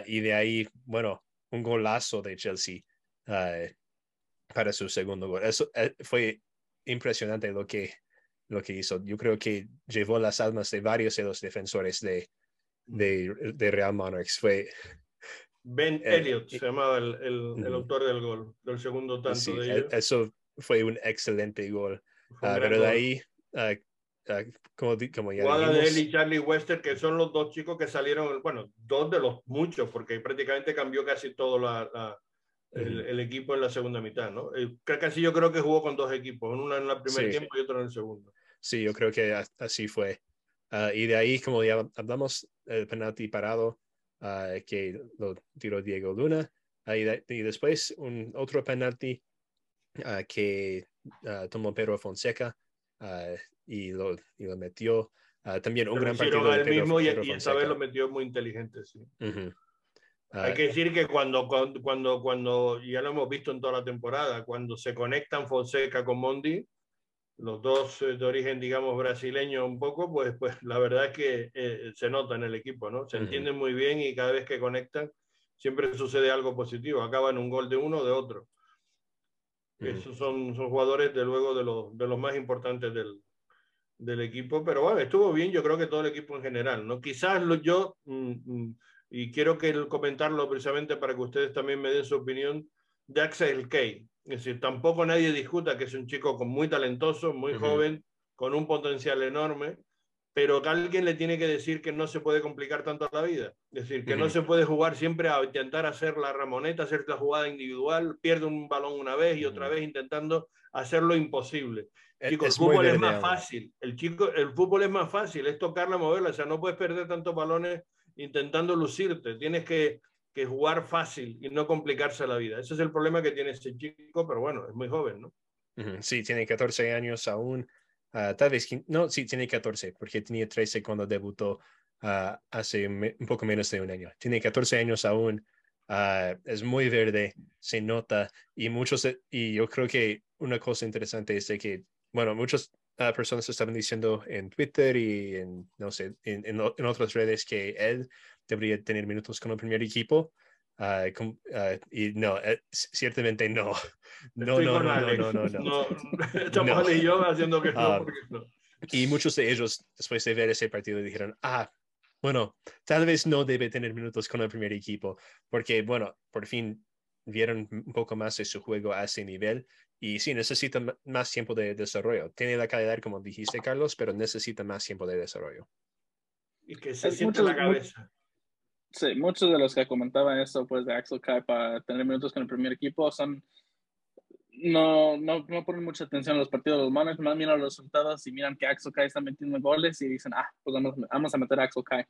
y de ahí, bueno, un golazo de Chelsea para su segundo gol. Eso fue impresionante lo que lo que hizo. Yo creo que llevó las almas de varios de los defensores de, de, de Real Monarchs. Fue Ben eh, Elliott se llamaba el, el, el, autor del gol, del segundo tanto sí, de ellos. Eso fue un excelente gol. Uh, pero de ahí, uh, uh, como, como ya Jugada de él y Charlie Wester, que son los dos chicos que salieron, bueno, dos de los muchos, porque prácticamente cambió casi todo la, la el, el, equipo en la segunda mitad, ¿no? Casi yo creo que jugó con dos equipos, uno en el primer sí. tiempo y otro en el segundo. Sí, yo creo que así fue. y de ahí, como ya hablamos, el penalti parado que lo tiró Diego Luna. y, de, y después un otro penalti que uh, tomó Pedro Fonseca uh, y, lo, y, lo, metió. Uh, también un gran partido. De Pedro, mismo Pedro y, y esta vez lo metió muy inteligente, sí. Uh -huh. Hay que decir que cuando, cuando, cuando, ya lo hemos visto en toda la temporada, cuando se conectan Fonseca con Mondi, los dos eh, de origen, digamos, brasileño un poco, pues, pues la verdad es que eh, se nota en el equipo, ¿no? Se uh -huh. entienden muy bien y cada vez que conectan siempre sucede algo positivo. Acaban un gol de uno o de otro. Esos son, son jugadores, de luego, de los, de los más importantes del, del equipo, pero bueno, estuvo bien, yo creo que todo el equipo en general, ¿no? Quizás lo, yo, mm, mm, y quiero que comentarlo precisamente para que ustedes también me den su opinión, de Axel Kay. Es decir, tampoco nadie discuta que es un chico muy talentoso, muy joven, con un potencial enorme, pero que alguien le tiene que decir que no se puede complicar tanto la vida. Es decir, que no se puede jugar siempre a intentar hacer la ramoneta, hacer la jugada individual, pierde un balón una vez y otra vez intentando hacerlo imposible. E, el fútbol es más fácil. El, chico, el fútbol es más fácil, es tocarla, moverla. O sea, no puedes perder tantos balones intentando lucirte. Tienes que, que jugar fácil y no complicarse la vida. Ese es el problema que tiene ese chico, pero bueno, es muy joven, ¿no? Sí, tiene 14 años aún. Ah, tal vez, no, sí, tiene 14, porque tenía 13 cuando debutó ah, hace un poco menos de un año. Tiene 14 años aún, ah, es muy verde, se nota, y muchos, y yo creo que una cosa interesante es que, bueno, muchas personas estaban diciendo en Twitter y en, no sé, en, en, en otras redes que él debería tener minutos con el primer equipo, Uh, uh, y no, uh, ciertamente no. No, no, no, no, no, no, no, Estamos y yo haciendo que no, um, no. Y muchos de ellos, después de ver ese partido, dijeron, ah, bueno, tal vez no debe tener minutos con el primer equipo, porque, bueno, por fin vieron un poco más de su juego a ese nivel y sí, necesita más tiempo de desarrollo. Tiene la calidad, como dijiste, Carlos, pero necesita más tiempo de desarrollo. Y que se siente la cabeza. Sí, muchos de los que comentaban eso, pues, de Axel Kai para tener minutos con el primer equipo son. No, no, no ponen mucha atención a los partidos de los manos, más miran los resultados y miran que Axel Kai está metiendo goles y dicen, ah, pues vamos, vamos a meter a Axel Kai.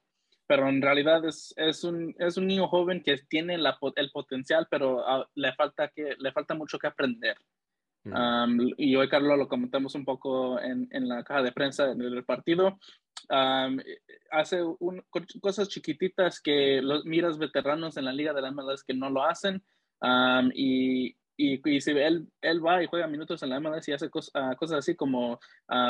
Pero en realidad es, es, un, es un niño joven que tiene la, el potencial, pero ah, le, falta que, le falta mucho que aprender. Mm. y hoy, Carlos, lo comentamos un poco en, en la caja de prensa del partido hace cosas chiquititas que los miras veteranos en la liga de la MLS que no lo hacen. y, y, si él, él va y juega minutos en la MLS y hace ah, cosas así como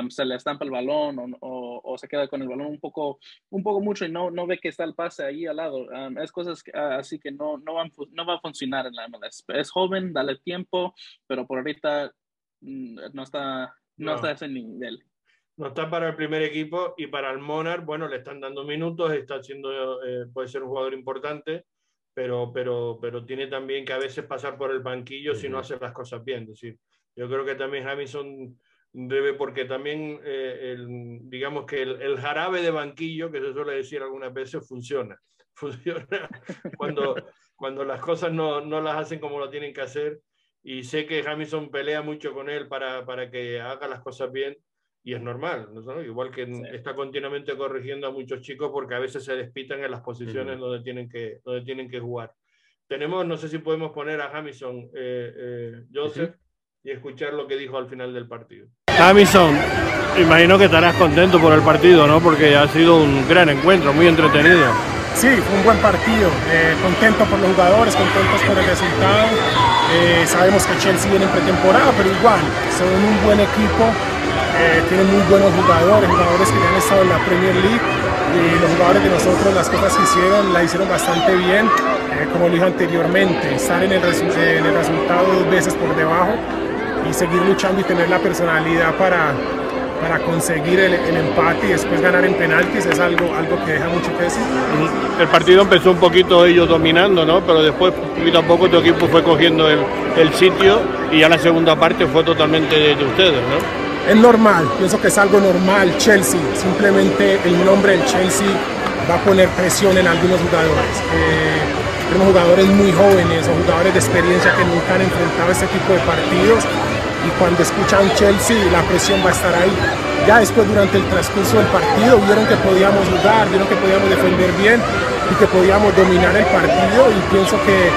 se le estampa el balón o, o, se queda con el balón un poco, un poco mucho y no, no ve que está el pase ahí al lado. es cosas ah, así que no, no, van, no va a funcionar en la MLS. Es joven, dale tiempo, pero por ahorita mm, no está, no, no. está a ese nivel no está para el primer equipo y para el Monarch, bueno, le están dando minutos, está siendo, eh, puede ser un jugador importante, pero, pero, pero tiene también que a veces pasar por el banquillo si no hace las cosas bien. Es decir, yo creo que también Jamison debe, porque también, eh, el, digamos que el, jarabe de banquillo, que se suele decir algunas veces, funciona. Funciona cuando, cuando las cosas no, no las hacen como lo tienen que hacer. Y sé que Jamison pelea mucho con él para, para que haga las cosas bien y es normal, ¿no? igual que está continuamente corrigiendo a muchos chicos porque a veces se despitan en las posiciones donde, tienen que, donde tienen que jugar. Tenemos, no sé si podemos poner a Jamison, eh, eh, Joseph, y escuchar lo que dijo al final del partido. Jamison, imagino que estarás contento por el partido, ¿no? Porque ha sido un gran encuentro, muy entretenido. Sí, fue un buen partido. Eh, contento por los jugadores, contentos por el resultado. sabemos que Chelsea viene en pretemporada, pero igual, son un buen equipo eh, tienen muy buenos jugadores, jugadores que ya han estado en la Premier League y los jugadores de nosotros las cosas que hicieron la hicieron bastante bien, eh, como lo dije anteriormente, estar en el, en el resultado dos veces por debajo y seguir luchando y tener la personalidad para, para conseguir el, empate y después ganar en penaltis es algo, algo que deja mucho que decir. El partido empezó un poquito ellos dominando, ¿no? pero después poquito a poco tu equipo fue cogiendo el, el sitio y ya la segunda parte fue totalmente de, de ustedes. ¿no? Es normal, pienso que es algo normal. Chelsea, simplemente el nombre del Chelsea va a poner presión en algunos jugadores. Eh, tenemos jugadores muy jóvenes o jugadores de experiencia que nunca han enfrentado este tipo de partidos y cuando escuchan Chelsea la presión va a estar ahí. Ya después durante el transcurso del partido vieron que podíamos jugar, vieron que podíamos defender bien y que podíamos dominar el partido y pienso que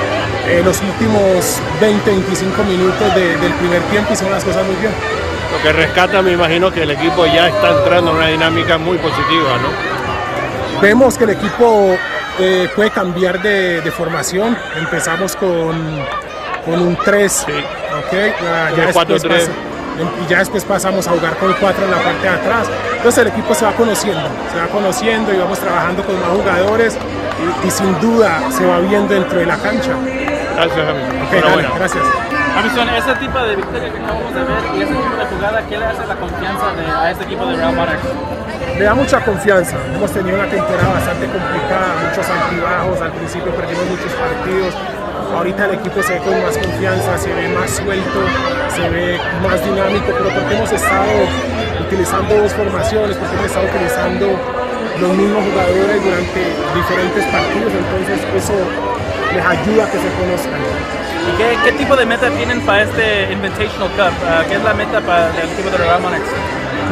eh, los últimos 20-25 minutos del primer tiempo hicieron las cosas muy bien. Lo que rescata, me imagino que el equipo ya está entrando en una dinámica muy positiva, ¿no? Vemos que el equipo eh, puede cambiar de, formación. Empezamos con, con un 3, sí. ¿okay? ya, después y ya después pasamos a jugar con 4 en la parte de atrás. Entonces el equipo se va conociendo, se va conociendo y vamos trabajando con más jugadores y, y sin duda se va viendo dentro de la cancha. Gracias, Hamilton. Ok, dale, gracias. Hamilton, ese tipo de victoria que acabamos de ver y ese tipo de jugada, ¿qué le hace la confianza de, a este equipo de Real Monarchs? Me da mucha confianza. Hemos tenido una temporada bastante complicada, muchos altibajos. Al principio perdimos muchos partidos. Ahorita el equipo se ve con más confianza, se ve más suelto, se ve más dinámico, pero porque hemos estado utilizando dos formaciones, porque hemos estado utilizando los mismos jugadores durante diferentes partidos, entonces eso les ayuda a que se conozcan. ¿Y qué, qué tipo de meta tienen para este Invitational Cup? Ah, ¿Qué es la meta para el equipo de Real Monarchs?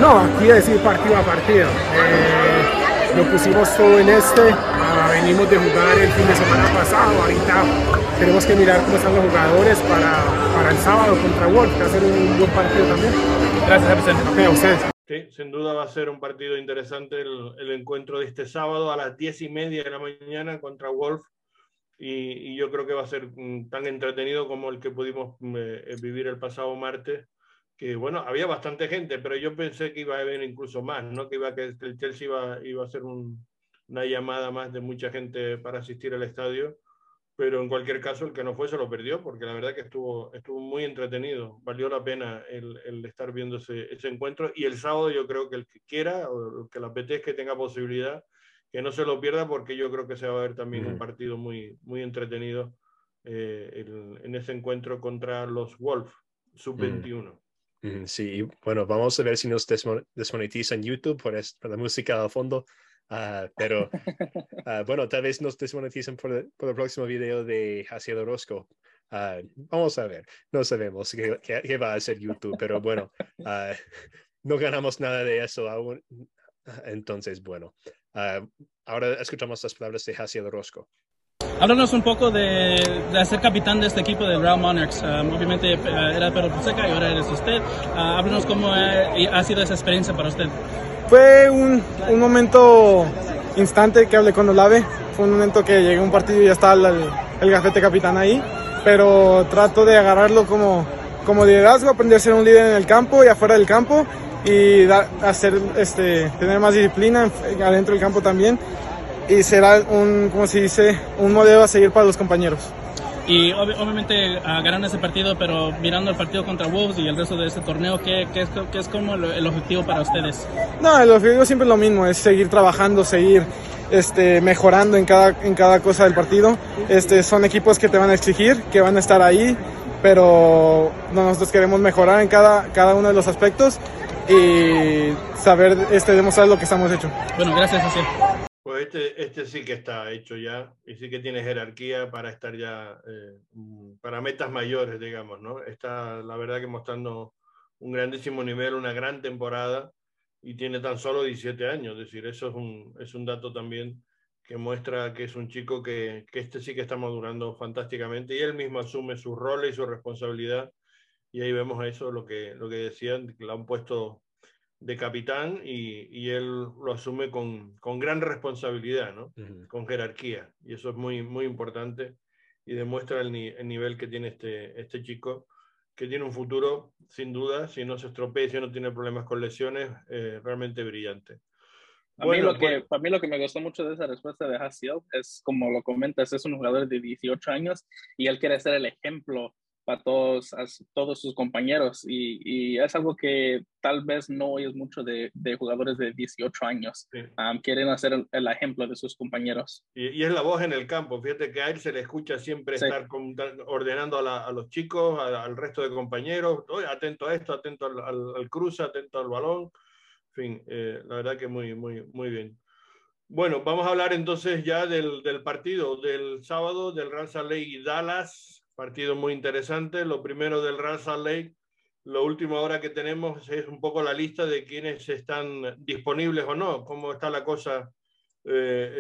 No, aquí es decir partido a partido. Eh, lo pusimos todo en este. ah, venimos de jugar el fin de semana pasado. Ahorita tenemos que mirar cómo están los jugadores para, para el sábado contra Wolf, que va a ser un buen partido también. Gracias, Hamilton. Ok, a ustedes. Sí, sin duda va a ser un partido interesante el, el encuentro de este sábado a las diez y media de la mañana contra Wolf. Y, yo creo que va a ser mm, tan entretenido como el que pudimos mm, eh, vivir el pasado martes. Que bueno, había bastante gente, pero yo pensé que iba a haber incluso más, ¿no? Que iba que el Chelsea iba, iba a ser un- una llamada más de mucha gente para asistir al estadio. Pero en cualquier caso, el que no fue se lo perdió, porque la verdad que estuvo, estuvo muy entretenido. Valió la pena el, estar viendo ese, encuentro. Y el sábado yo creo que el que quiera o que le apetezca, tenga posibilidad, que no se lo pierda, porque yo creo que se va a ver también un partido muy, muy entretenido eh, el- en ese encuentro contra los Wolves, sub-21. Ujú, Sí, bueno, vamos a ver si nos desmo- desmonetizan YouTube por, es- por la música al fondo. Ah, pero ah, bueno, tal vez nos desmonetizan por, el- por el próximo video de Hacia Orozco. Ah, vamos a ver, no sabemos qué, qué- qué va a hacer YouTube, pero bueno, no ganamos nada de eso aún. Entonces, bueno, ah, ahora escuchamos las palabras de Hacia Orozco. Háblanos un poco de, de ser capitán de este equipo de Real Monarchs. Um, obviamente eh, era Pedro Fonseca y ahora eres usted. Ah, háblanos cómo ha, ha sido esa experiencia para usted. Fue un, un momento instante que hablé con Olave. Fue un momento que llegué a un partido y ya estaba el, el gafete capitán ahí. Pero trato de agarrarlo como, como liderazgo, aprender a ser un líder en el campo y afuera del campo. Y dar- hacer, este, tener más disciplina en- adentro del campo también. Y será un, como se dice, un modelo a seguir para los compañeros. Y ob- obviamente ah, ganaron ese partido, pero mirando el partido contra Wolves y el resto de este torneo, ¿qué, qué es, qué es como el, el objetivo para ustedes? No, el objetivo siempre es lo mismo, es seguir trabajando, seguir este, mejorando en cada, en cada cosa del partido. Este, son equipos que te van a exigir, que van a estar ahí, pero nosotros queremos mejorar en cada, cada uno de los aspectos y saber este, demostrar lo que estamos hechos. Bueno, gracias, así. Pues este, este sí que está hecho ya y sí que tiene jerarquía para estar ya, eh, mm, para metas mayores, digamos, ¿no? Está, la verdad, que mostrando un grandísimo nivel, una gran temporada y tiene tan solo 17 años. Es decir, eso es un, es un dato también que muestra que es un chico que, que este sí que está madurando fantásticamente y él mismo asume su rol y su responsabilidad. Y ahí vemos eso, lo que, lo que decían, que lo han puesto de capitán y, y él lo asume con, con gran responsabilidad, ¿no? Con jerarquía. Y eso es muy, muy importante y demuestra el, ni- el nivel que tiene este, este chico, que tiene un futuro, sin duda, si no se estropea, si no tiene problemas con lesiones, eh, realmente brillante. A mí, Bueno, lo que, pues- a mí lo que me gustó mucho de esa respuesta de Hassiel es, como lo comentas, es un jugador de 18 años y él quiere ser el ejemplo para todos, a todos sus compañeros y, y es algo que tal vez no oyes mucho de, de jugadores de 18 años. Sí. Um, quieren hacer el, el ejemplo de sus compañeros. Y, y es la voz en el campo. Fíjate que a él se le escucha siempre Sí. estar con- ordenando a, la- a los chicos, a- al resto de compañeros, "Oye, atento a esto, atento al, al- al cruce, atento al balón. En fin, eh, la verdad que muy, muy, muy bien. Bueno, vamos a hablar entonces ya del, del partido del sábado del Real Salt Lake y Dallas. Partido muy interesante. Lo primero del Real Salt Lake, lo último ahora que tenemos es un poco la lista de quienes están disponibles o no. ¿Cómo está la cosa, eh,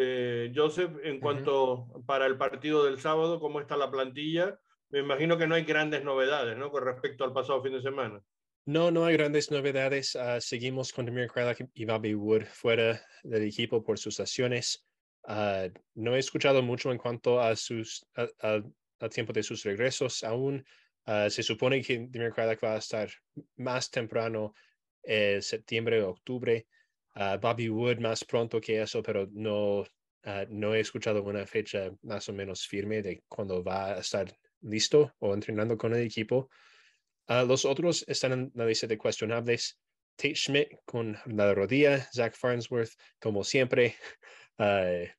eh, Joseph, en cuanto para el partido del sábado? ¿Cómo está la plantilla? Me imagino que no hay grandes novedades, ¿no? Con respecto al pasado fin de semana. No, no hay grandes novedades. Ah, seguimos con Demir Kralak y Bobby Wood fuera del equipo por sus lesiones. Ah, no he escuchado mucho en cuanto a sus a- a- al tiempo de sus regresos aún. Ah, se supone que Demir Kralak va a estar más temprano, eh, septiembre o octubre. Ah, Bobby Wood más pronto que eso, pero no, ah, no he escuchado una fecha más o menos firme de cuándo va a estar listo o entrenando con el equipo. Los otros están en la lista de cuestionables. Tate Schmidt con la rodilla, Zach Farnsworth, como siempre,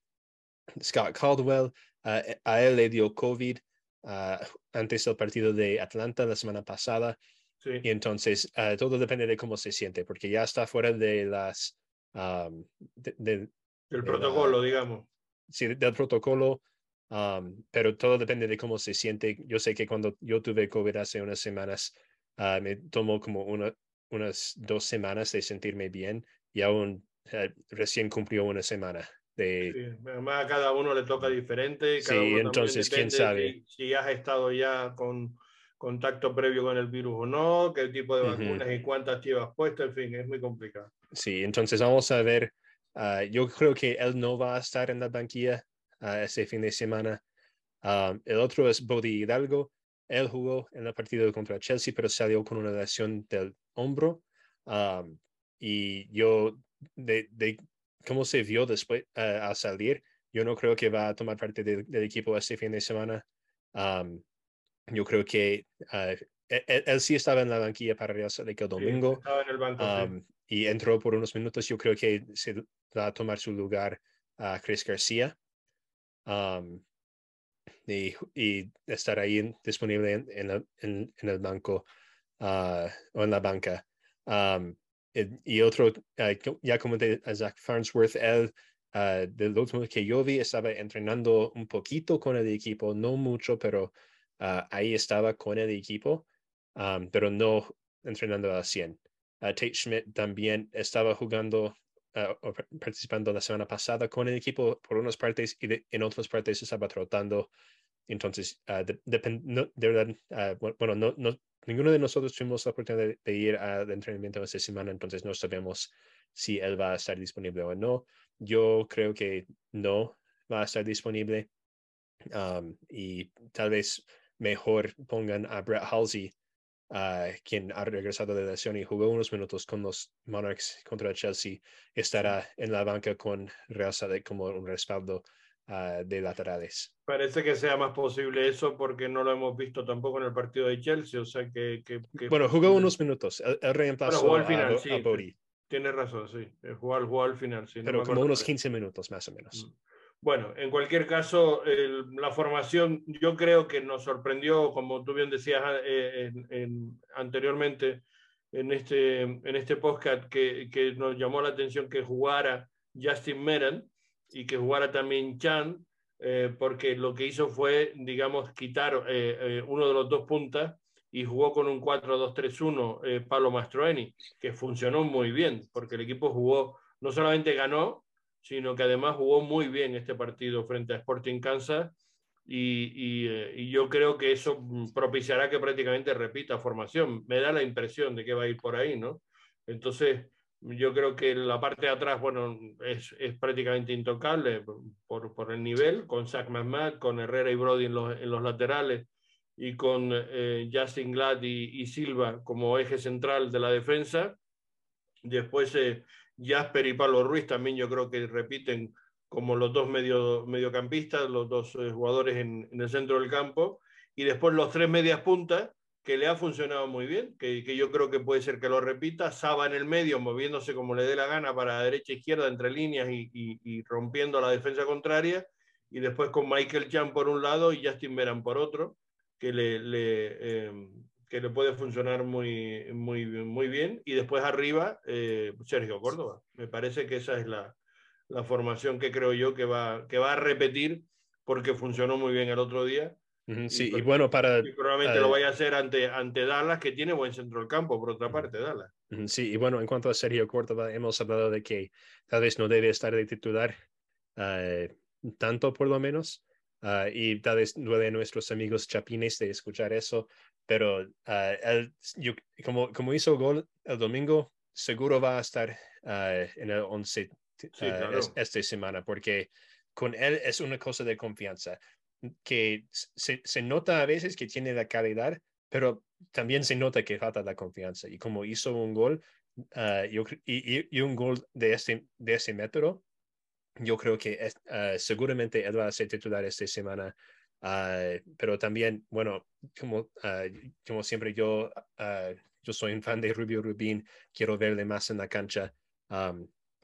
Scott Caldwell, a él le dio COVID antes del partido de Atlanta la semana pasada. Y entonces todo depende de cómo se siente, porque ya está fuera de las... del protocolo, digamos. Sí, del protocolo, pero todo depende de cómo se siente. Yo sé que cuando yo tuve COVID hace unas semanas, ah, me tomó como una, unas dos semanas de sentirme bien y aún eh, recién cumplió una semana. De... Sí, además a cada uno le toca diferente. sí, entonces, quién sabe. Si, has estado ya con contacto previo con el virus o no, qué tipo de vacunas y cuántas llevas puestas, en fin, es muy complicado. Sí, entonces vamos a ver. Ah, yo creo que él no va a estar en la banquilla uh, ese fin de semana. Ah, el otro es Bodie Hidalgo. Él jugó en el partido contra Chelsea, pero salió con una lesión del hombro. y yo, de, de, cómo se vio después a salir, yo no creo que va a tomar parte del equipo este fin de semana. yo creo que e, e, él, sí estaba en la banquilla para Real que el domingo. Y entró por unos minutos. Yo creo que se va a tomar su lugar a Chris García. y, y, estar ahí disponible en, en, en, el banco uh, o en la banca. Y otro, uh, ya comenté a Zach Farnsworth, él, uh, del último que yo vi, estaba entrenando un poquito con el equipo, no mucho, pero ahí estaba con el equipo, pero no entrenando a 100. Tate Schmidt también estaba jugando uh, participando la semana pasada con el equipo por unas partes y en otras partes estaba trotando. Entonces, uh, de, verdad, uh, bueno, no, no, ninguno de nosotros tuvimos la oportunidad de, ir al entrenamiento esta semana, entonces no sabemos si él va a estar disponible o no. Yo creo que no va a estar disponible um, y tal vez mejor pongan a Brett Halsey quien ha regresado de lesión y jugó unos minutos con los Monarchs contra Chelsea, estará en la banca con Real de como un respaldo uh, de laterales. Parece que sea más posible eso porque no lo hemos visto tampoco en el partido de Chelsea, o sea que... que, Bueno, jugó unos minutos, el, el reemplazó al final, a, sí, a Tienes razón, sí, jugó, jugó al final, sí. Pero como unos 15 minutos más o menos. Mm. Bueno, en cualquier caso, la formación yo creo que nos sorprendió, como tú bien decías eh, anteriormente en este, en este podcast, que, que, nos llamó la atención que jugara Justin Meran y que jugara también Chan, eh, porque lo que hizo fue, digamos, quitar eh, uno de los dos puntas y jugó con un 4-2-3-1 Pablo Mastroeni, que funcionó muy bien, porque el equipo jugó, no solamente ganó, sino que además jugó muy bien este partido frente a Sporting Kansas y, eh, y, yo creo que eso propiciará que prácticamente repita formación. Me da la impresión de que va a ir por ahí, ¿no? Entonces, yo creo que la parte de atrás, bueno, es, es prácticamente intocable por, por, el nivel, con Zach McMahon, con Herrera y Brody en los, en los laterales y con eh, Justin Glad y, Silva como eje central de la defensa. Después eh, Jasper y Pablo Ruiz también yo creo que repiten como los dos medio, mediocampistas, los dos eh, jugadores en, el centro del campo, y después los tres medias puntas, que le ha funcionado muy bien, que, que, yo creo que puede ser que lo repita, Saba en el medio, moviéndose como le dé la gana para derecha e izquierda, entre líneas y, y, rompiendo la defensa contraria, y después con Michael Chan por un lado y Justin Meran por otro, que le, le, eh, que le puede funcionar muy, muy, muy bien. Y después arriba, eh, Sergio Córdoba. Me parece que esa es la, la, formación que creo yo que va, que va a repetir porque funcionó muy bien el otro día. Sí, y, bueno, para... probablemente lo vaya a hacer ante, ante Dallas, que tiene buen centro del campo, por otra parte, Dallas. Sí, y bueno, en cuanto a Sergio Córdoba, hemos hablado de que tal vez no debe estar de titular, uh, tanto por lo menos, uh, y tal vez duele a nuestros amigos chapines de escuchar eso, pero él, yo, como, como hizo gol el domingo, seguro va a estar uh, en el 11 sí, claro. esta semana, porque con él es una cosa de confianza, que se, se, nota a veces que tiene la calidad, pero también se nota que falta la confianza. Y como hizo un gol, uh, yo, y, un gol de, este, de ese método, yo creo que es, seguramente él va a ser titular esta semana Ah, pero también, bueno, como, ah, como siempre yo, yo soy un fan de Rubio Rubín, quiero verle más en la cancha.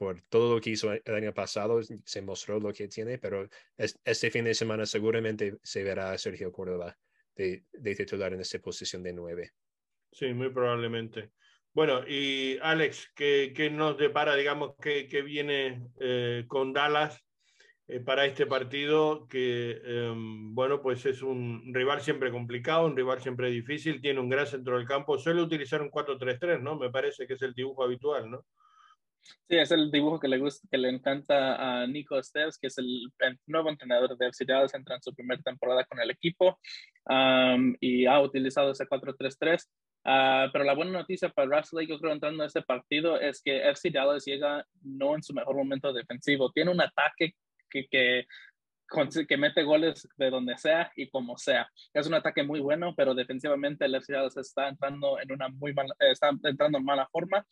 Por todo lo que hizo el año pasado, se mostró lo que tiene, pero este fin de semana seguramente se verá a Sergio Córdoba de, de titular en esta posición de nueve. Sí, muy probablemente. Bueno, y Alex, ¿qué, qué nos depara, digamos, qué, qué viene eh, con Dallas eh, para este partido? Que, em, bueno, pues es un rival siempre complicado, un rival siempre difícil, tiene un gran centro del campo, suele utilizar un 4-3-3, ¿no? Me parece que es el dibujo habitual, ¿no? Sí, es el dibujo que le gusta, que le encanta a Nico Steves, que es el, nuevo entrenador de FC Dallas, entra en su primera temporada con el equipo y ha utilizado ese 4-3-3. Ah, pero la buena noticia para Russell, yo creo, entrando a este partido, es que FC Dallas llega no en su mejor momento defensivo. Tiene un ataque que, que que mete goles de donde sea y como sea. Es un ataque muy bueno, pero defensivamente el FC está entrando en una muy mala, está entrando en mala forma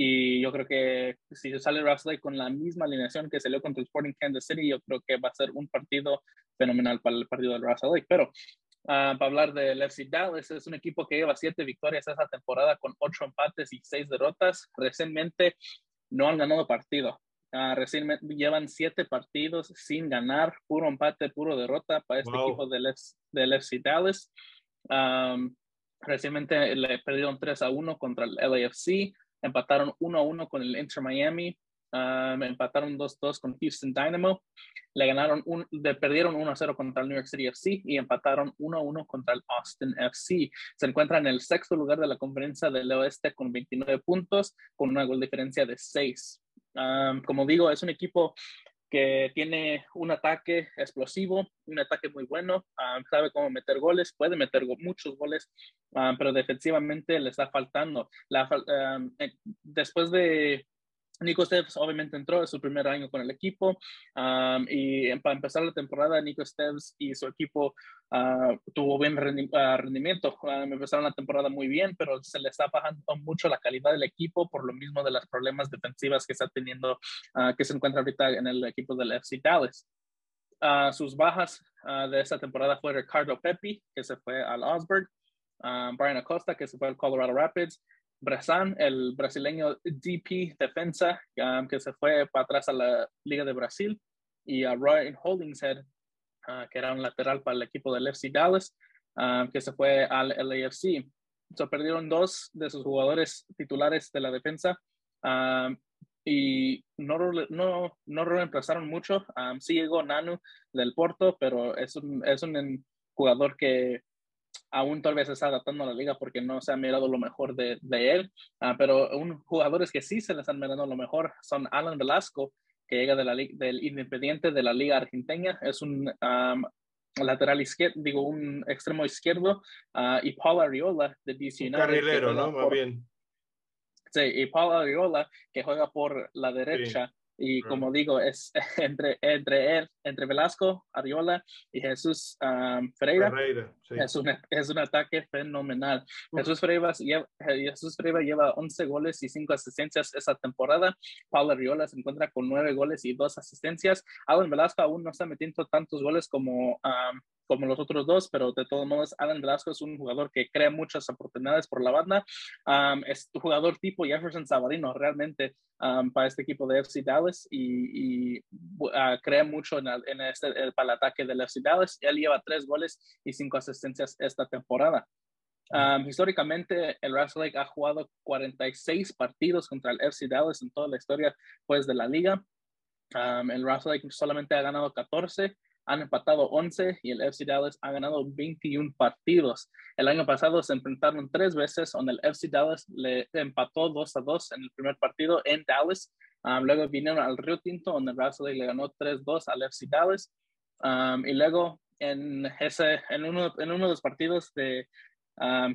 y yo creo que si sale Russell con la misma alineación que salió contra el Sporting Kansas City, yo creo que va a ser un partido fenomenal para el partido del Russell Pero ah, para hablar del FC Dallas, es un equipo que lleva siete victorias esta temporada con ocho empates y seis derrotas. Recientemente no han ganado partido. Uh, recientemente llevan siete partidos sin ganar, puro empate, puro derrota para este equipo del, del FC Dallas. Um, recientemente le perdieron 3 a 1 contra el LAFC, empataron 1 a 1 con el Inter Miami, um, empataron 2-2 con Houston Dynamo, le ganaron un, le perdieron 1 a 0 contra el New York City FC y empataron 1 a 1 contra el Austin FC. Se encuentran en el sexto lugar de la conferencia del oeste con 29 puntos, con una gol diferencia de 6 como digo, es un equipo que tiene un ataque explosivo, un ataque muy bueno, sabe cómo meter goles, puede meter muchos goles, pero defensivamente le está faltando. La, eh, después de Nico Steves obviamente entró, en su primer año con el equipo y para empezar la temporada Nico Steves y su equipo uh, tuvo buen uh, rendimiento. empezaron la temporada muy bien, pero se le está bajando mucho la calidad del equipo por lo mismo de los problemas defensivas que está teniendo, que se encuentra ahorita en el equipo del FC Dallas. sus bajas de esta temporada fue Ricardo Pepi, que se fue al Osberg, Brian Acosta, que se fue al Colorado Rapids, Brazán, el brasileño DP defensa, um, que se fue para atrás a la Liga de Brasil, y a Ryan Holdingshead, uh, que era un lateral para el equipo del FC Dallas, um, que se fue al LAFC. Se perdieron dos de sus jugadores titulares de la defensa um, y no, reemplazaron mucho. sí llegó Nanu del Porto, pero es un jugador que aún tal vez está adaptando a la liga porque no se ha mirado lo mejor de, de él, uh, pero un, jugadores que sí se les han mirado lo mejor son Alan Velasco, que llega de la, del Independiente de la Liga Argentina, es un um, lateral izquierdo, digo, un extremo izquierdo, uh, y Paul Ariola de DC Un carrilero, ¿no? Muy bien. Sí, y Paul Ariola, que juega por la derecha. Y como digo, es entre, entre él, entre Velasco, Ariola y Jesús um, Freire. es, un, es un ataque fenomenal. Jesús, Freire lleva, Jesús Freire lleva 11 goles y 5 asistencias esta temporada. Paulo Ariola se encuentra con 9 goles y 2 asistencias. Alan Velasco aún no está metiendo tantos goles como um, como los otros dos, pero de todos modos, Alan Velasco es un jugador que crea muchas oportunidades por la banda. es un jugador tipo Jefferson Sabadino realmente para este equipo de FC Dallas y, ah, crea mucho en, este, para el ataque del FC Dallas. Él lleva tres goles y cinco asistencias esta temporada. históricamente, el Russell Lake ha jugado 46 partidos contra el FC Dallas en toda la historia pues, de la liga. el Russell Lake solamente ha ganado 14 han empatado 11 y el FC Dallas ha ganado 21 partidos. El año pasado se enfrentaron tres veces donde el FC Dallas le empató 2 a 2 en el primer partido en Dallas. Um, luego vinieron al Río Tinto donde el le ganó 3-2 al FC Dallas. Um, y luego en, ese, en, uno, en uno de los partidos de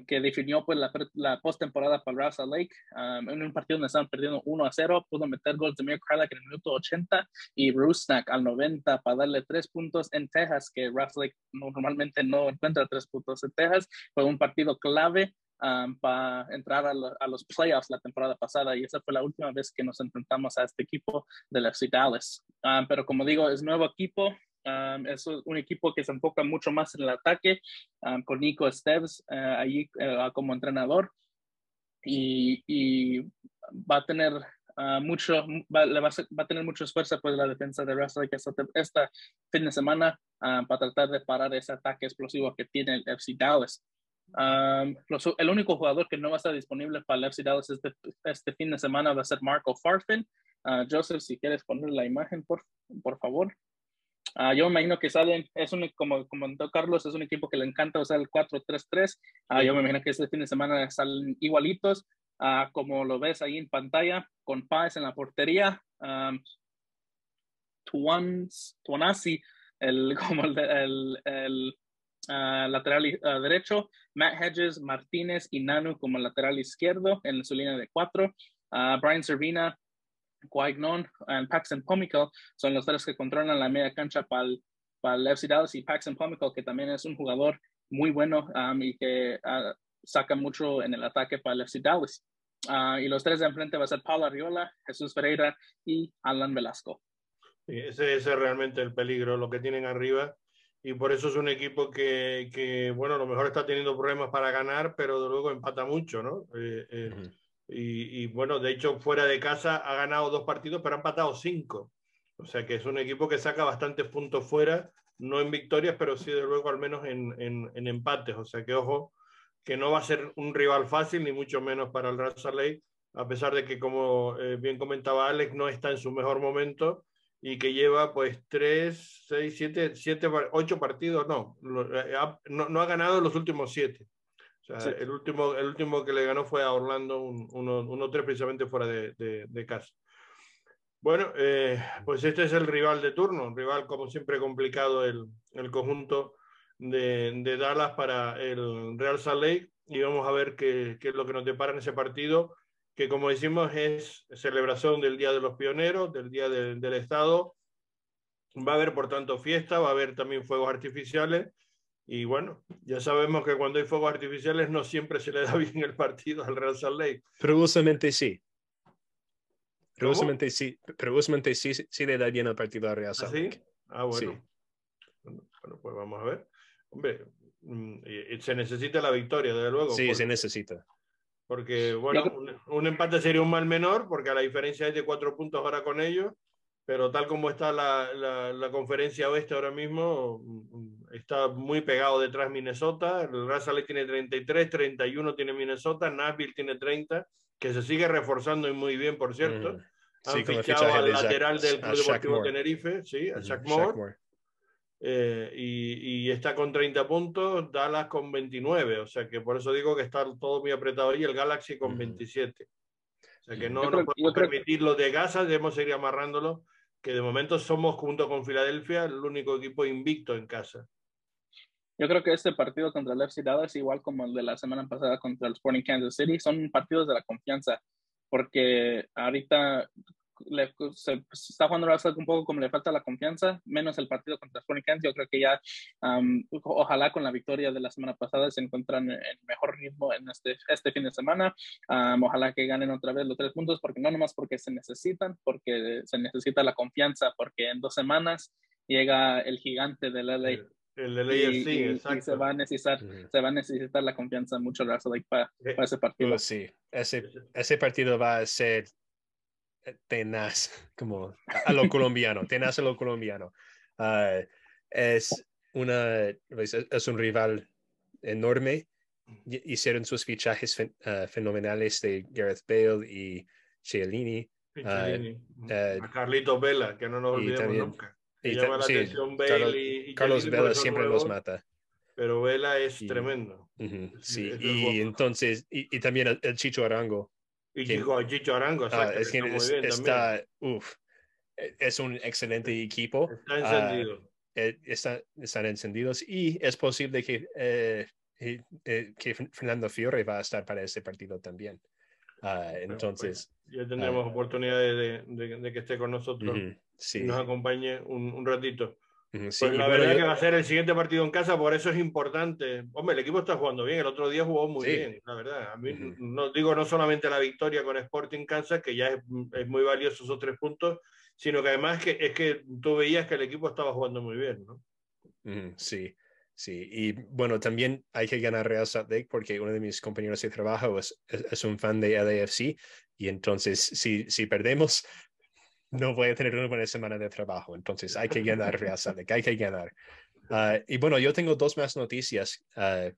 que definió pues, la, la postemporada para Russell Lake. en un partido donde estaban perdiendo 1 a 0, pudo meter gol de Mir Kralak en el minuto 80 y Rusnak al 90 para darle tres puntos en Texas, que Russell Lake normalmente no encuentra tres puntos en Texas. Fue un partido clave para entrar a, los playoffs la temporada pasada y esa fue la última vez que nos enfrentamos a este equipo de la FC Dallas. pero como digo, es nuevo equipo, Um, es un equipo que se enfoca mucho más en el ataque, um, con Nico Steves uh, allí uh, como entrenador. Y, y, va a tener uh, mucho, va, le va, a, va, a, tener mucha fuerza pues la defensa de Wrestling esta, esta fin de semana para tratar de parar ese ataque explosivo que tiene el FC Dallas. Um, los, el único jugador que no va a estar disponible para FC Dallas este, este fin de semana va a ser Marco Farfin. Joseph, si quieres poner la imagen, por, por favor. Uh, yo me imagino que salen, es un, como comentó Carlos, es un equipo que le encanta usar el 4-3-3. Uh, yo me imagino que este fin de semana salen igualitos, uh, como lo ves ahí en pantalla, con Páez en la portería, um, Tuanasi, el, como el, el, el lateral derecho, Matt Hedges, Martínez y Nanu como lateral izquierdo en su línea de cuatro, Brian Servina, Guaignon y Paxton Pomical son los tres que controlan la media cancha para el, FC Dallas y Paxton Pomical, que también es un jugador muy bueno um, y que uh, saca mucho en el ataque para el FC Dallas. Uh, y los tres de enfrente va a ser Paula Ariola, Jesús Ferreira y Alan Velasco. Ese, ese, es realmente el peligro, lo que tienen arriba. Y por eso es un equipo que, que, bueno, a lo mejor está teniendo problemas para ganar, pero de luego empata mucho, ¿no? Eh, eh, uh -huh. Y, y, bueno, de hecho, fuera de casa ha ganado dos partidos, pero ha empatado cinco. O sea que es un equipo que saca bastantes puntos fuera, no en victorias, pero sí de luego al menos en, en, en empates. O sea que ojo, que no va a ser un rival fácil, ni mucho menos para el Lake, a pesar de que, como eh, bien comentaba Alex, no está en su mejor momento y que lleva pues tres, seis, siete, siete ocho partidos, no, eh, no, no ha ganado los últimos siete. O sea, sí. el, último, el último que le ganó fue a Orlando, 1-3 uno, uno, precisamente fuera de, de, de casa. Bueno, eh, pues este es el rival de turno, un rival como siempre complicado el, el conjunto de, de, Dallas para el Real Salt Lake y vamos a ver qué, qué, es lo que nos depara en ese partido, que como decimos es celebración del Día de los Pioneros, del Día de, del Estado. Va a haber por tanto fiesta, va a haber también fuegos artificiales y bueno, ya sabemos que cuando hay fuegos artificiales no siempre se le da bien el partido al Real Salt Lake. Pero usualmente sí. Pero usualmente sí, pero usualmente sí, sí le da bien el partido al Real Salt Lake. ¿Ah, ah bueno. Sí. bueno. pues vamos a ver. Hombre, mm, se necesita la victoria, desde luego. Sí, porque, se necesita. Porque, bueno, un, un, empate sería un mal menor, porque a la diferencia es de cuatro puntos ahora con ellos, pero tal como está la, la, la conferencia oeste ahora mismo, mm, está muy pegado detrás Minnesota, el Lake tiene 33, 31 tiene Minnesota, Nashville tiene 30, que se sigue reforzando y muy bien, por cierto. Mm. Han sí, fichado al lateral del Club Deportivo Tenerife, sí, a Shaq Moore. Moore. Eh, y, y, está con 30 puntos, Dallas con 29, o sea que por eso digo que está todo muy apretado ahí, el Galaxy con mm. 27. O sea que no nos podemos permitirlo de Gaza, debemos seguir amarrándolo, que de momento somos junto con Filadelfia el único equipo invicto en casa. Yo creo que este partido contra el FC Dallas, igual como el de la semana pasada contra el Sporting Kansas City, son partidos de la confianza, porque ahorita le, se, está jugando un poco como le falta la confianza, menos el partido contra Kansas. Yo creo que ya, um, ojalá con la victoria de la semana pasada se encuentran en mejor ritmo en este, este fin de semana. Um, ojalá que ganen otra vez los tres puntos, porque no nomás porque se necesitan, porque se necesita la confianza, porque en dos semanas llega el gigante del LA. El del AFC, y, exacto. Y se va a necesitar, se va a necesitar la confianza mucho like, para, eh, para, ese partido. Oh, sí, ese, ese partido va a ser tenaz, como a lo colombiano, tenaz a lo colombiano. Uh, es, una, es un rival enorme. Hicieron sus fichajes fen, uh, fenomenales de Gareth Bale y Chiellini. Uh, a Carlito Vela, que no nos olvidemos también, nunca. Y llama la sí, atención Bale Carlos, y, y Carlos Vela siempre nuevos, los mata. Pero Vela es y, tremendo. Uh -huh, sí, es y entonces, y, y, también el, el Chicho Arango, y Chico, Chicho Arango, exacto, ah, es que está, es, está uf, es un excelente equipo. Está encendido. Uh, está, están encendidos y es posible que, eh, eh, que Fernando Fiore va a estar para ese partido también. Uh, entonces. Pues, ya tendremos oportunidad de, de, de, que esté con nosotros uh -huh, sí. y nos acompañe un, un ratito. Sí, pues la verdad yo... que va a ser el siguiente partido en casa, por eso es importante. Hombre, el equipo está jugando bien, el otro día jugó muy sí. bien, la verdad. A mí, uh -huh. no digo no solamente la victoria con Sporting Kansas, que ya es, es, muy valioso esos tres puntos, sino que además que, es que tú veías que el equipo estaba jugando muy bien, ¿no? Mm, sí, sí. Y bueno, también hay que ganar Real Salt Lake porque uno de mis compañeros de trabajo es, es, un fan de LAFC y entonces si, si perdemos, no voy a tener una buena semana de trabajo. Entonces hay que ganar Real Salt Lake, hay que ganar. Ah, y bueno, yo tengo dos más noticias. Uh,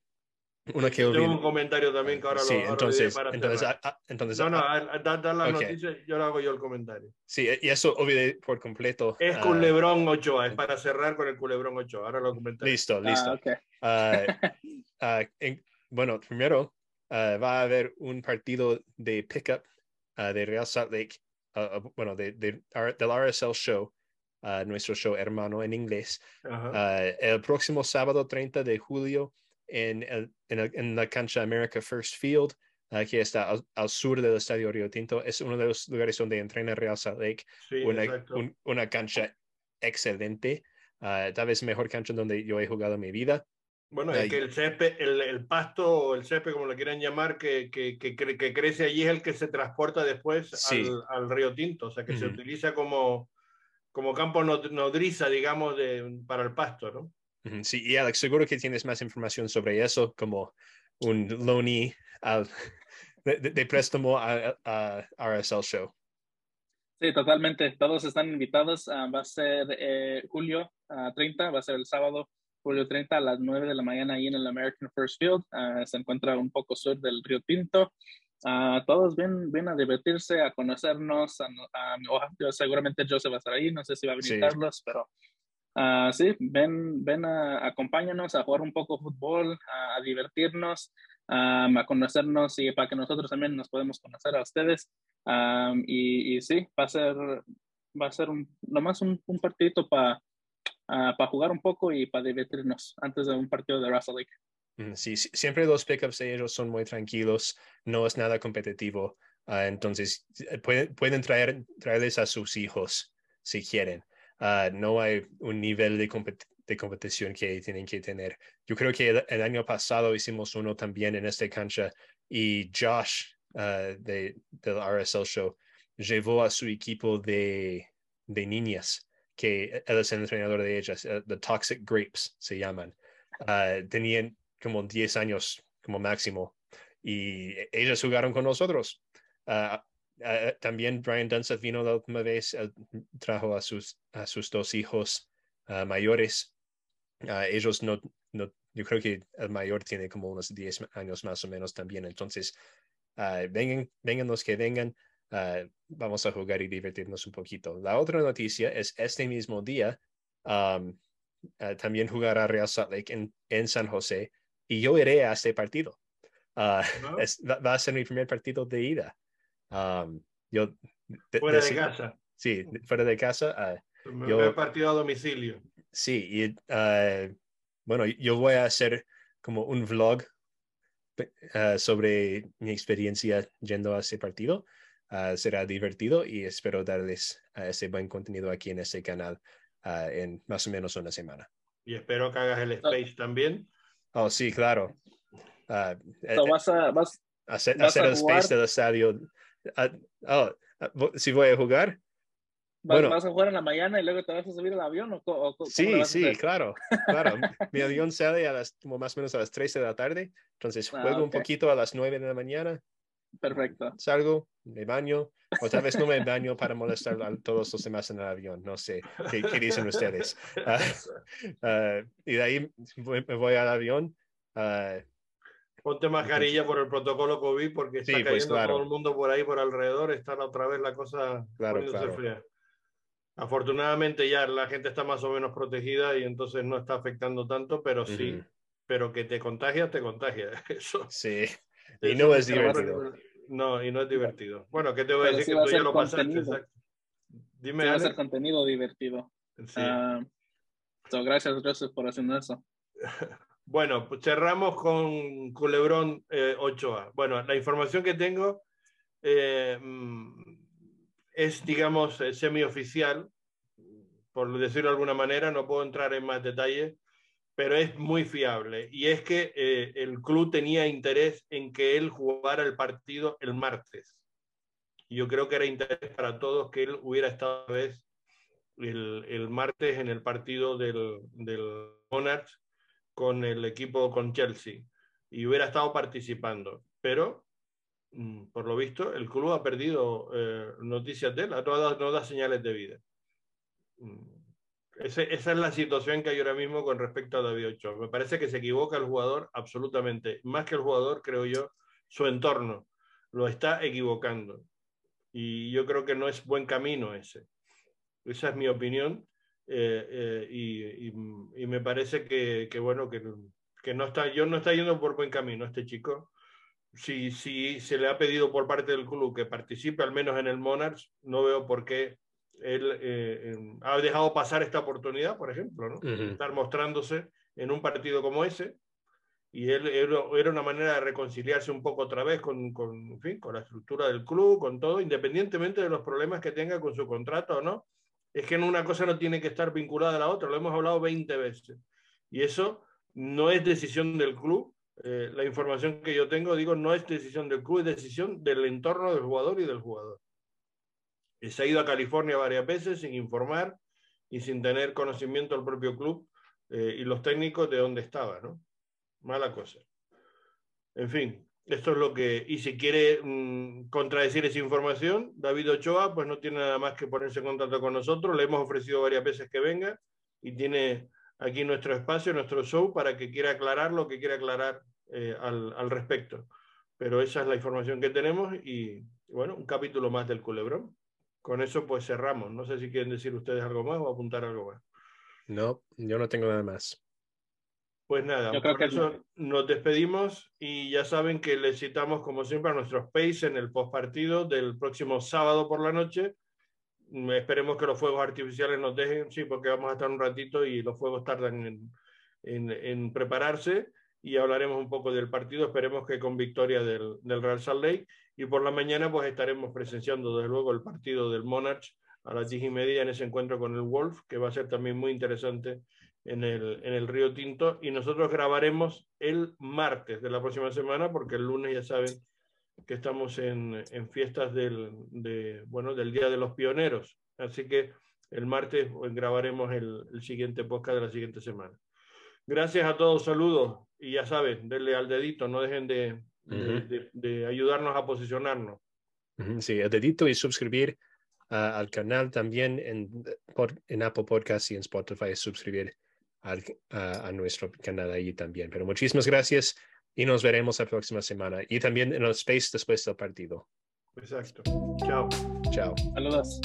una que Tengo un comentario también que ahora sí, lo entonces, para entonces, a, a, entonces, No, no, da, da la okay. noticia, yo le hago yo el comentario. Sí, y eso olvidé por completo. Es uh, Culebrón 8A, es para cerrar con el Culebrón 8 Ahora lo comentaré. Listo, listo. Ah, okay. uh, en, bueno, primero va a haber un partido de pickup de Real Salt Lake, bueno, de, de, del RSL Show, nuestro show hermano en inglés, uh -huh. el próximo sábado 30 de julio en, el, en, el, en, la cancha America First Field, uh, que está al, al, sur del Estadio Río Tinto. Es uno de los lugares donde entrena Real Salt Lake. Sí, una, un, una, cancha excelente, uh, tal vez mejor cancha donde yo he jugado en mi vida. Bueno, es que el césped, el, el, pasto o el césped, como lo quieran llamar, que, que, que, que, crece allí es el que se transporta después sí. al, al, Río Tinto, o sea, que uh -huh. se utiliza como, como campo nodriza, digamos, de, para el pasto, ¿no? Sí, y Alex, seguro que tienes más información sobre eso, como un al, de, de, préstamo a, a, RSL Show. Sí, totalmente. Todos están invitados. Uh, va a ser eh, julio uh, 30, va a ser el sábado, julio 30 a las 9 de la mañana ahí en el American First Field. Uh, se encuentra un poco sur del Río Tinto. todos ven, ven a divertirse, a conocernos. A, a, seguramente Joseph va a estar ahí, no sé si va a visitarlos, sí. pero Uh, sí, ven, ven a, acompáñanos a jugar un poco fútbol, a, a divertirnos, um, a conocernos y para que nosotros también nos podemos conocer a ustedes. Um, y, y, sí, va a ser, va a ser un, nomás un, un partidito para uh, pa jugar un poco y para divertirnos antes de un partido de Russell Lake. Sí, siempre los pickups de ellos son muy tranquilos, no es nada competitivo, uh, entonces pueden, pueden traer, traerles a sus hijos si quieren. Uh, no hay un nivel de, compet de, competición que tienen que tener. Yo creo que el, el, año pasado hicimos uno también en esta cancha y Josh de, del RSL Show llevó a su equipo de, de niñas, que él es el entrenador de ellas, uh, The Toxic Grapes se llaman. tenían como 10 años como máximo y ellas jugaron con nosotros. Uh, Uh, también Brian Dunseth vino la última vez, trajo a sus, a sus dos hijos mayores. ellos no, no, yo creo que el mayor tiene como unos 10 años más o menos también. Entonces, vengan, vengan los que vengan, vamos a jugar y divertirnos un poquito. La otra noticia es este mismo día, um, también jugará Real Salt Lake en, en, San José y yo iré a este partido. es, va a ser mi primer partido de ida. Um, yo, de, fuera de, de, casa. Sí, fuera de casa. Uh, yo he partido a domicilio. Sí, y bueno, yo voy a hacer como un vlog sobre mi experiencia yendo a ese partido. Será divertido y espero darles ese buen contenido aquí en este canal en más o menos una semana. Y espero que hagas el space también. Oh, sí, claro. So vas a, vas, hacer, vas hacer a el space del estadio Uh, oh, uh, si voy a jugar. ¿Vas, bueno, ¿Vas a jugar en la mañana y luego te vas a subir al avión? ¿o, o sí, sí, claro, claro. Mi avión sale a las, como más o menos a las 13 de la tarde, entonces juego ah, okay. un poquito a las 9 de la mañana. Perfecto. Salgo, me baño, o tal vez no me baño para molestar a todos los demás en el avión, no sé qué, qué dicen ustedes. Uh, y de ahí me voy al avión, ponte mascarilla por el protocolo COVID porque está sí, cayendo pues, claro. todo el mundo por ahí, por alrededor, está otra vez la cosa claro, claro. fría. Afortunadamente ya la gente está más o menos protegida y entonces no está afectando tanto, pero sí, uh -huh. pero que te contagias, te contagias. Eso. Sí, y eso no es divertido. No, y no es divertido. Bueno, ¿qué te voy a decir? Que tú ya lo pasaste. Dime, sí va a ser contenido divertido. Sí. Uh, so, gracias, Joseph, por haciendo eso. Bueno, pues cerramos con Culebrón eh, 8A. Bueno, la información que tengo eh, es, digamos, eh, semioficial, por decirlo de alguna manera, no puedo entrar en más detalles, pero es muy fiable. Y es que eh, el club tenía interés en que él jugara el partido el martes. Yo creo que era interés para todos que él hubiera esta vez el, el martes en el partido del, del Monarchs con el equipo con Chelsea y hubiera estado participando. Pero, mm, por lo visto, el club ha perdido eh, noticias de él, no da, no da señales de vida. Esa es la situación que hay ahora mismo con respecto a David Ochoa. Me parece que se equivoca el jugador absolutamente. Más que el jugador, creo yo, su entorno lo está equivocando. Y yo creo que no es buen camino ese. Esa es mi opinión. Eh, eh, y, me parece que, que bueno, que, que, no está, yo no está yendo por buen camino este chico. Si, si se le ha pedido por parte del club que participe al menos en el Monarchs, no veo por qué él eh, ha dejado pasar esta oportunidad, por ejemplo, ¿no? Uh -huh. estar mostrándose en un partido como ese. Y él era una manera de reconciliarse un poco otra vez con, con, en fin, con la estructura del club, con todo, independientemente de los problemas que tenga con su contrato o no. Es que una cosa no tiene que estar vinculada a la otra, lo hemos hablado 20 veces. Y eso no es decisión del club. Eh, la información que yo tengo, digo, no es decisión del club, es decisión del entorno del jugador y del jugador se ha ido a California varias veces sin informar y sin tener conocimiento del propio club eh, y los técnicos de dónde estaba, ¿no? Mala cosa. En fin, esto es lo que... Y si quiere mmm, contradecir esa información, David Ochoa, pues no tiene nada más que ponerse en contacto con nosotros. Le hemos ofrecido varias veces que venga y tiene aquí nuestro espacio, nuestro show, para que quiera aclarar lo que quiera aclarar eh, al, al respecto. Pero esa es la información que tenemos y, bueno, un capítulo más del culebrón con eso pues cerramos. No sé si quieren decir ustedes algo más o apuntar algo más. No, yo no tengo nada más. Pues nada, yo por eso no. nos despedimos y ya saben que les citamos como siempre a nuestros pace en el postpartido del próximo sábado por la noche. Esperemos que los fuegos artificiales nos dejen, sí, porque vamos a estar un ratito y los fuegos tardan en, en, en prepararse y hablaremos un poco del partido. Esperemos que con victoria del, del Real Salt Lake y por la mañana pues estaremos presenciando desde luego el partido del Monarch a las diez y media en ese encuentro con el Wolf, que va a ser también muy interesante en el, en el Río Tinto. Y nosotros grabaremos el martes de la próxima semana, porque el lunes ya saben que estamos en, en fiestas del, de, bueno, del Día de los Pioneros. Así que el martes pues, grabaremos el, el siguiente podcast de la siguiente semana. Gracias a todos, saludos. Y ya saben, denle al dedito, no dejen de, de, de, de, ayudarnos a posicionarnos. Sí, el dedito y suscribir uh, al canal también en, por, en Apple Podcast y en Spotify, suscribir al, uh, a nuestro canal ahí también. Pero muchísimas gracias y nos veremos la próxima semana y también en el Space después del partido. Exacto. Chao. Chao. Saludos.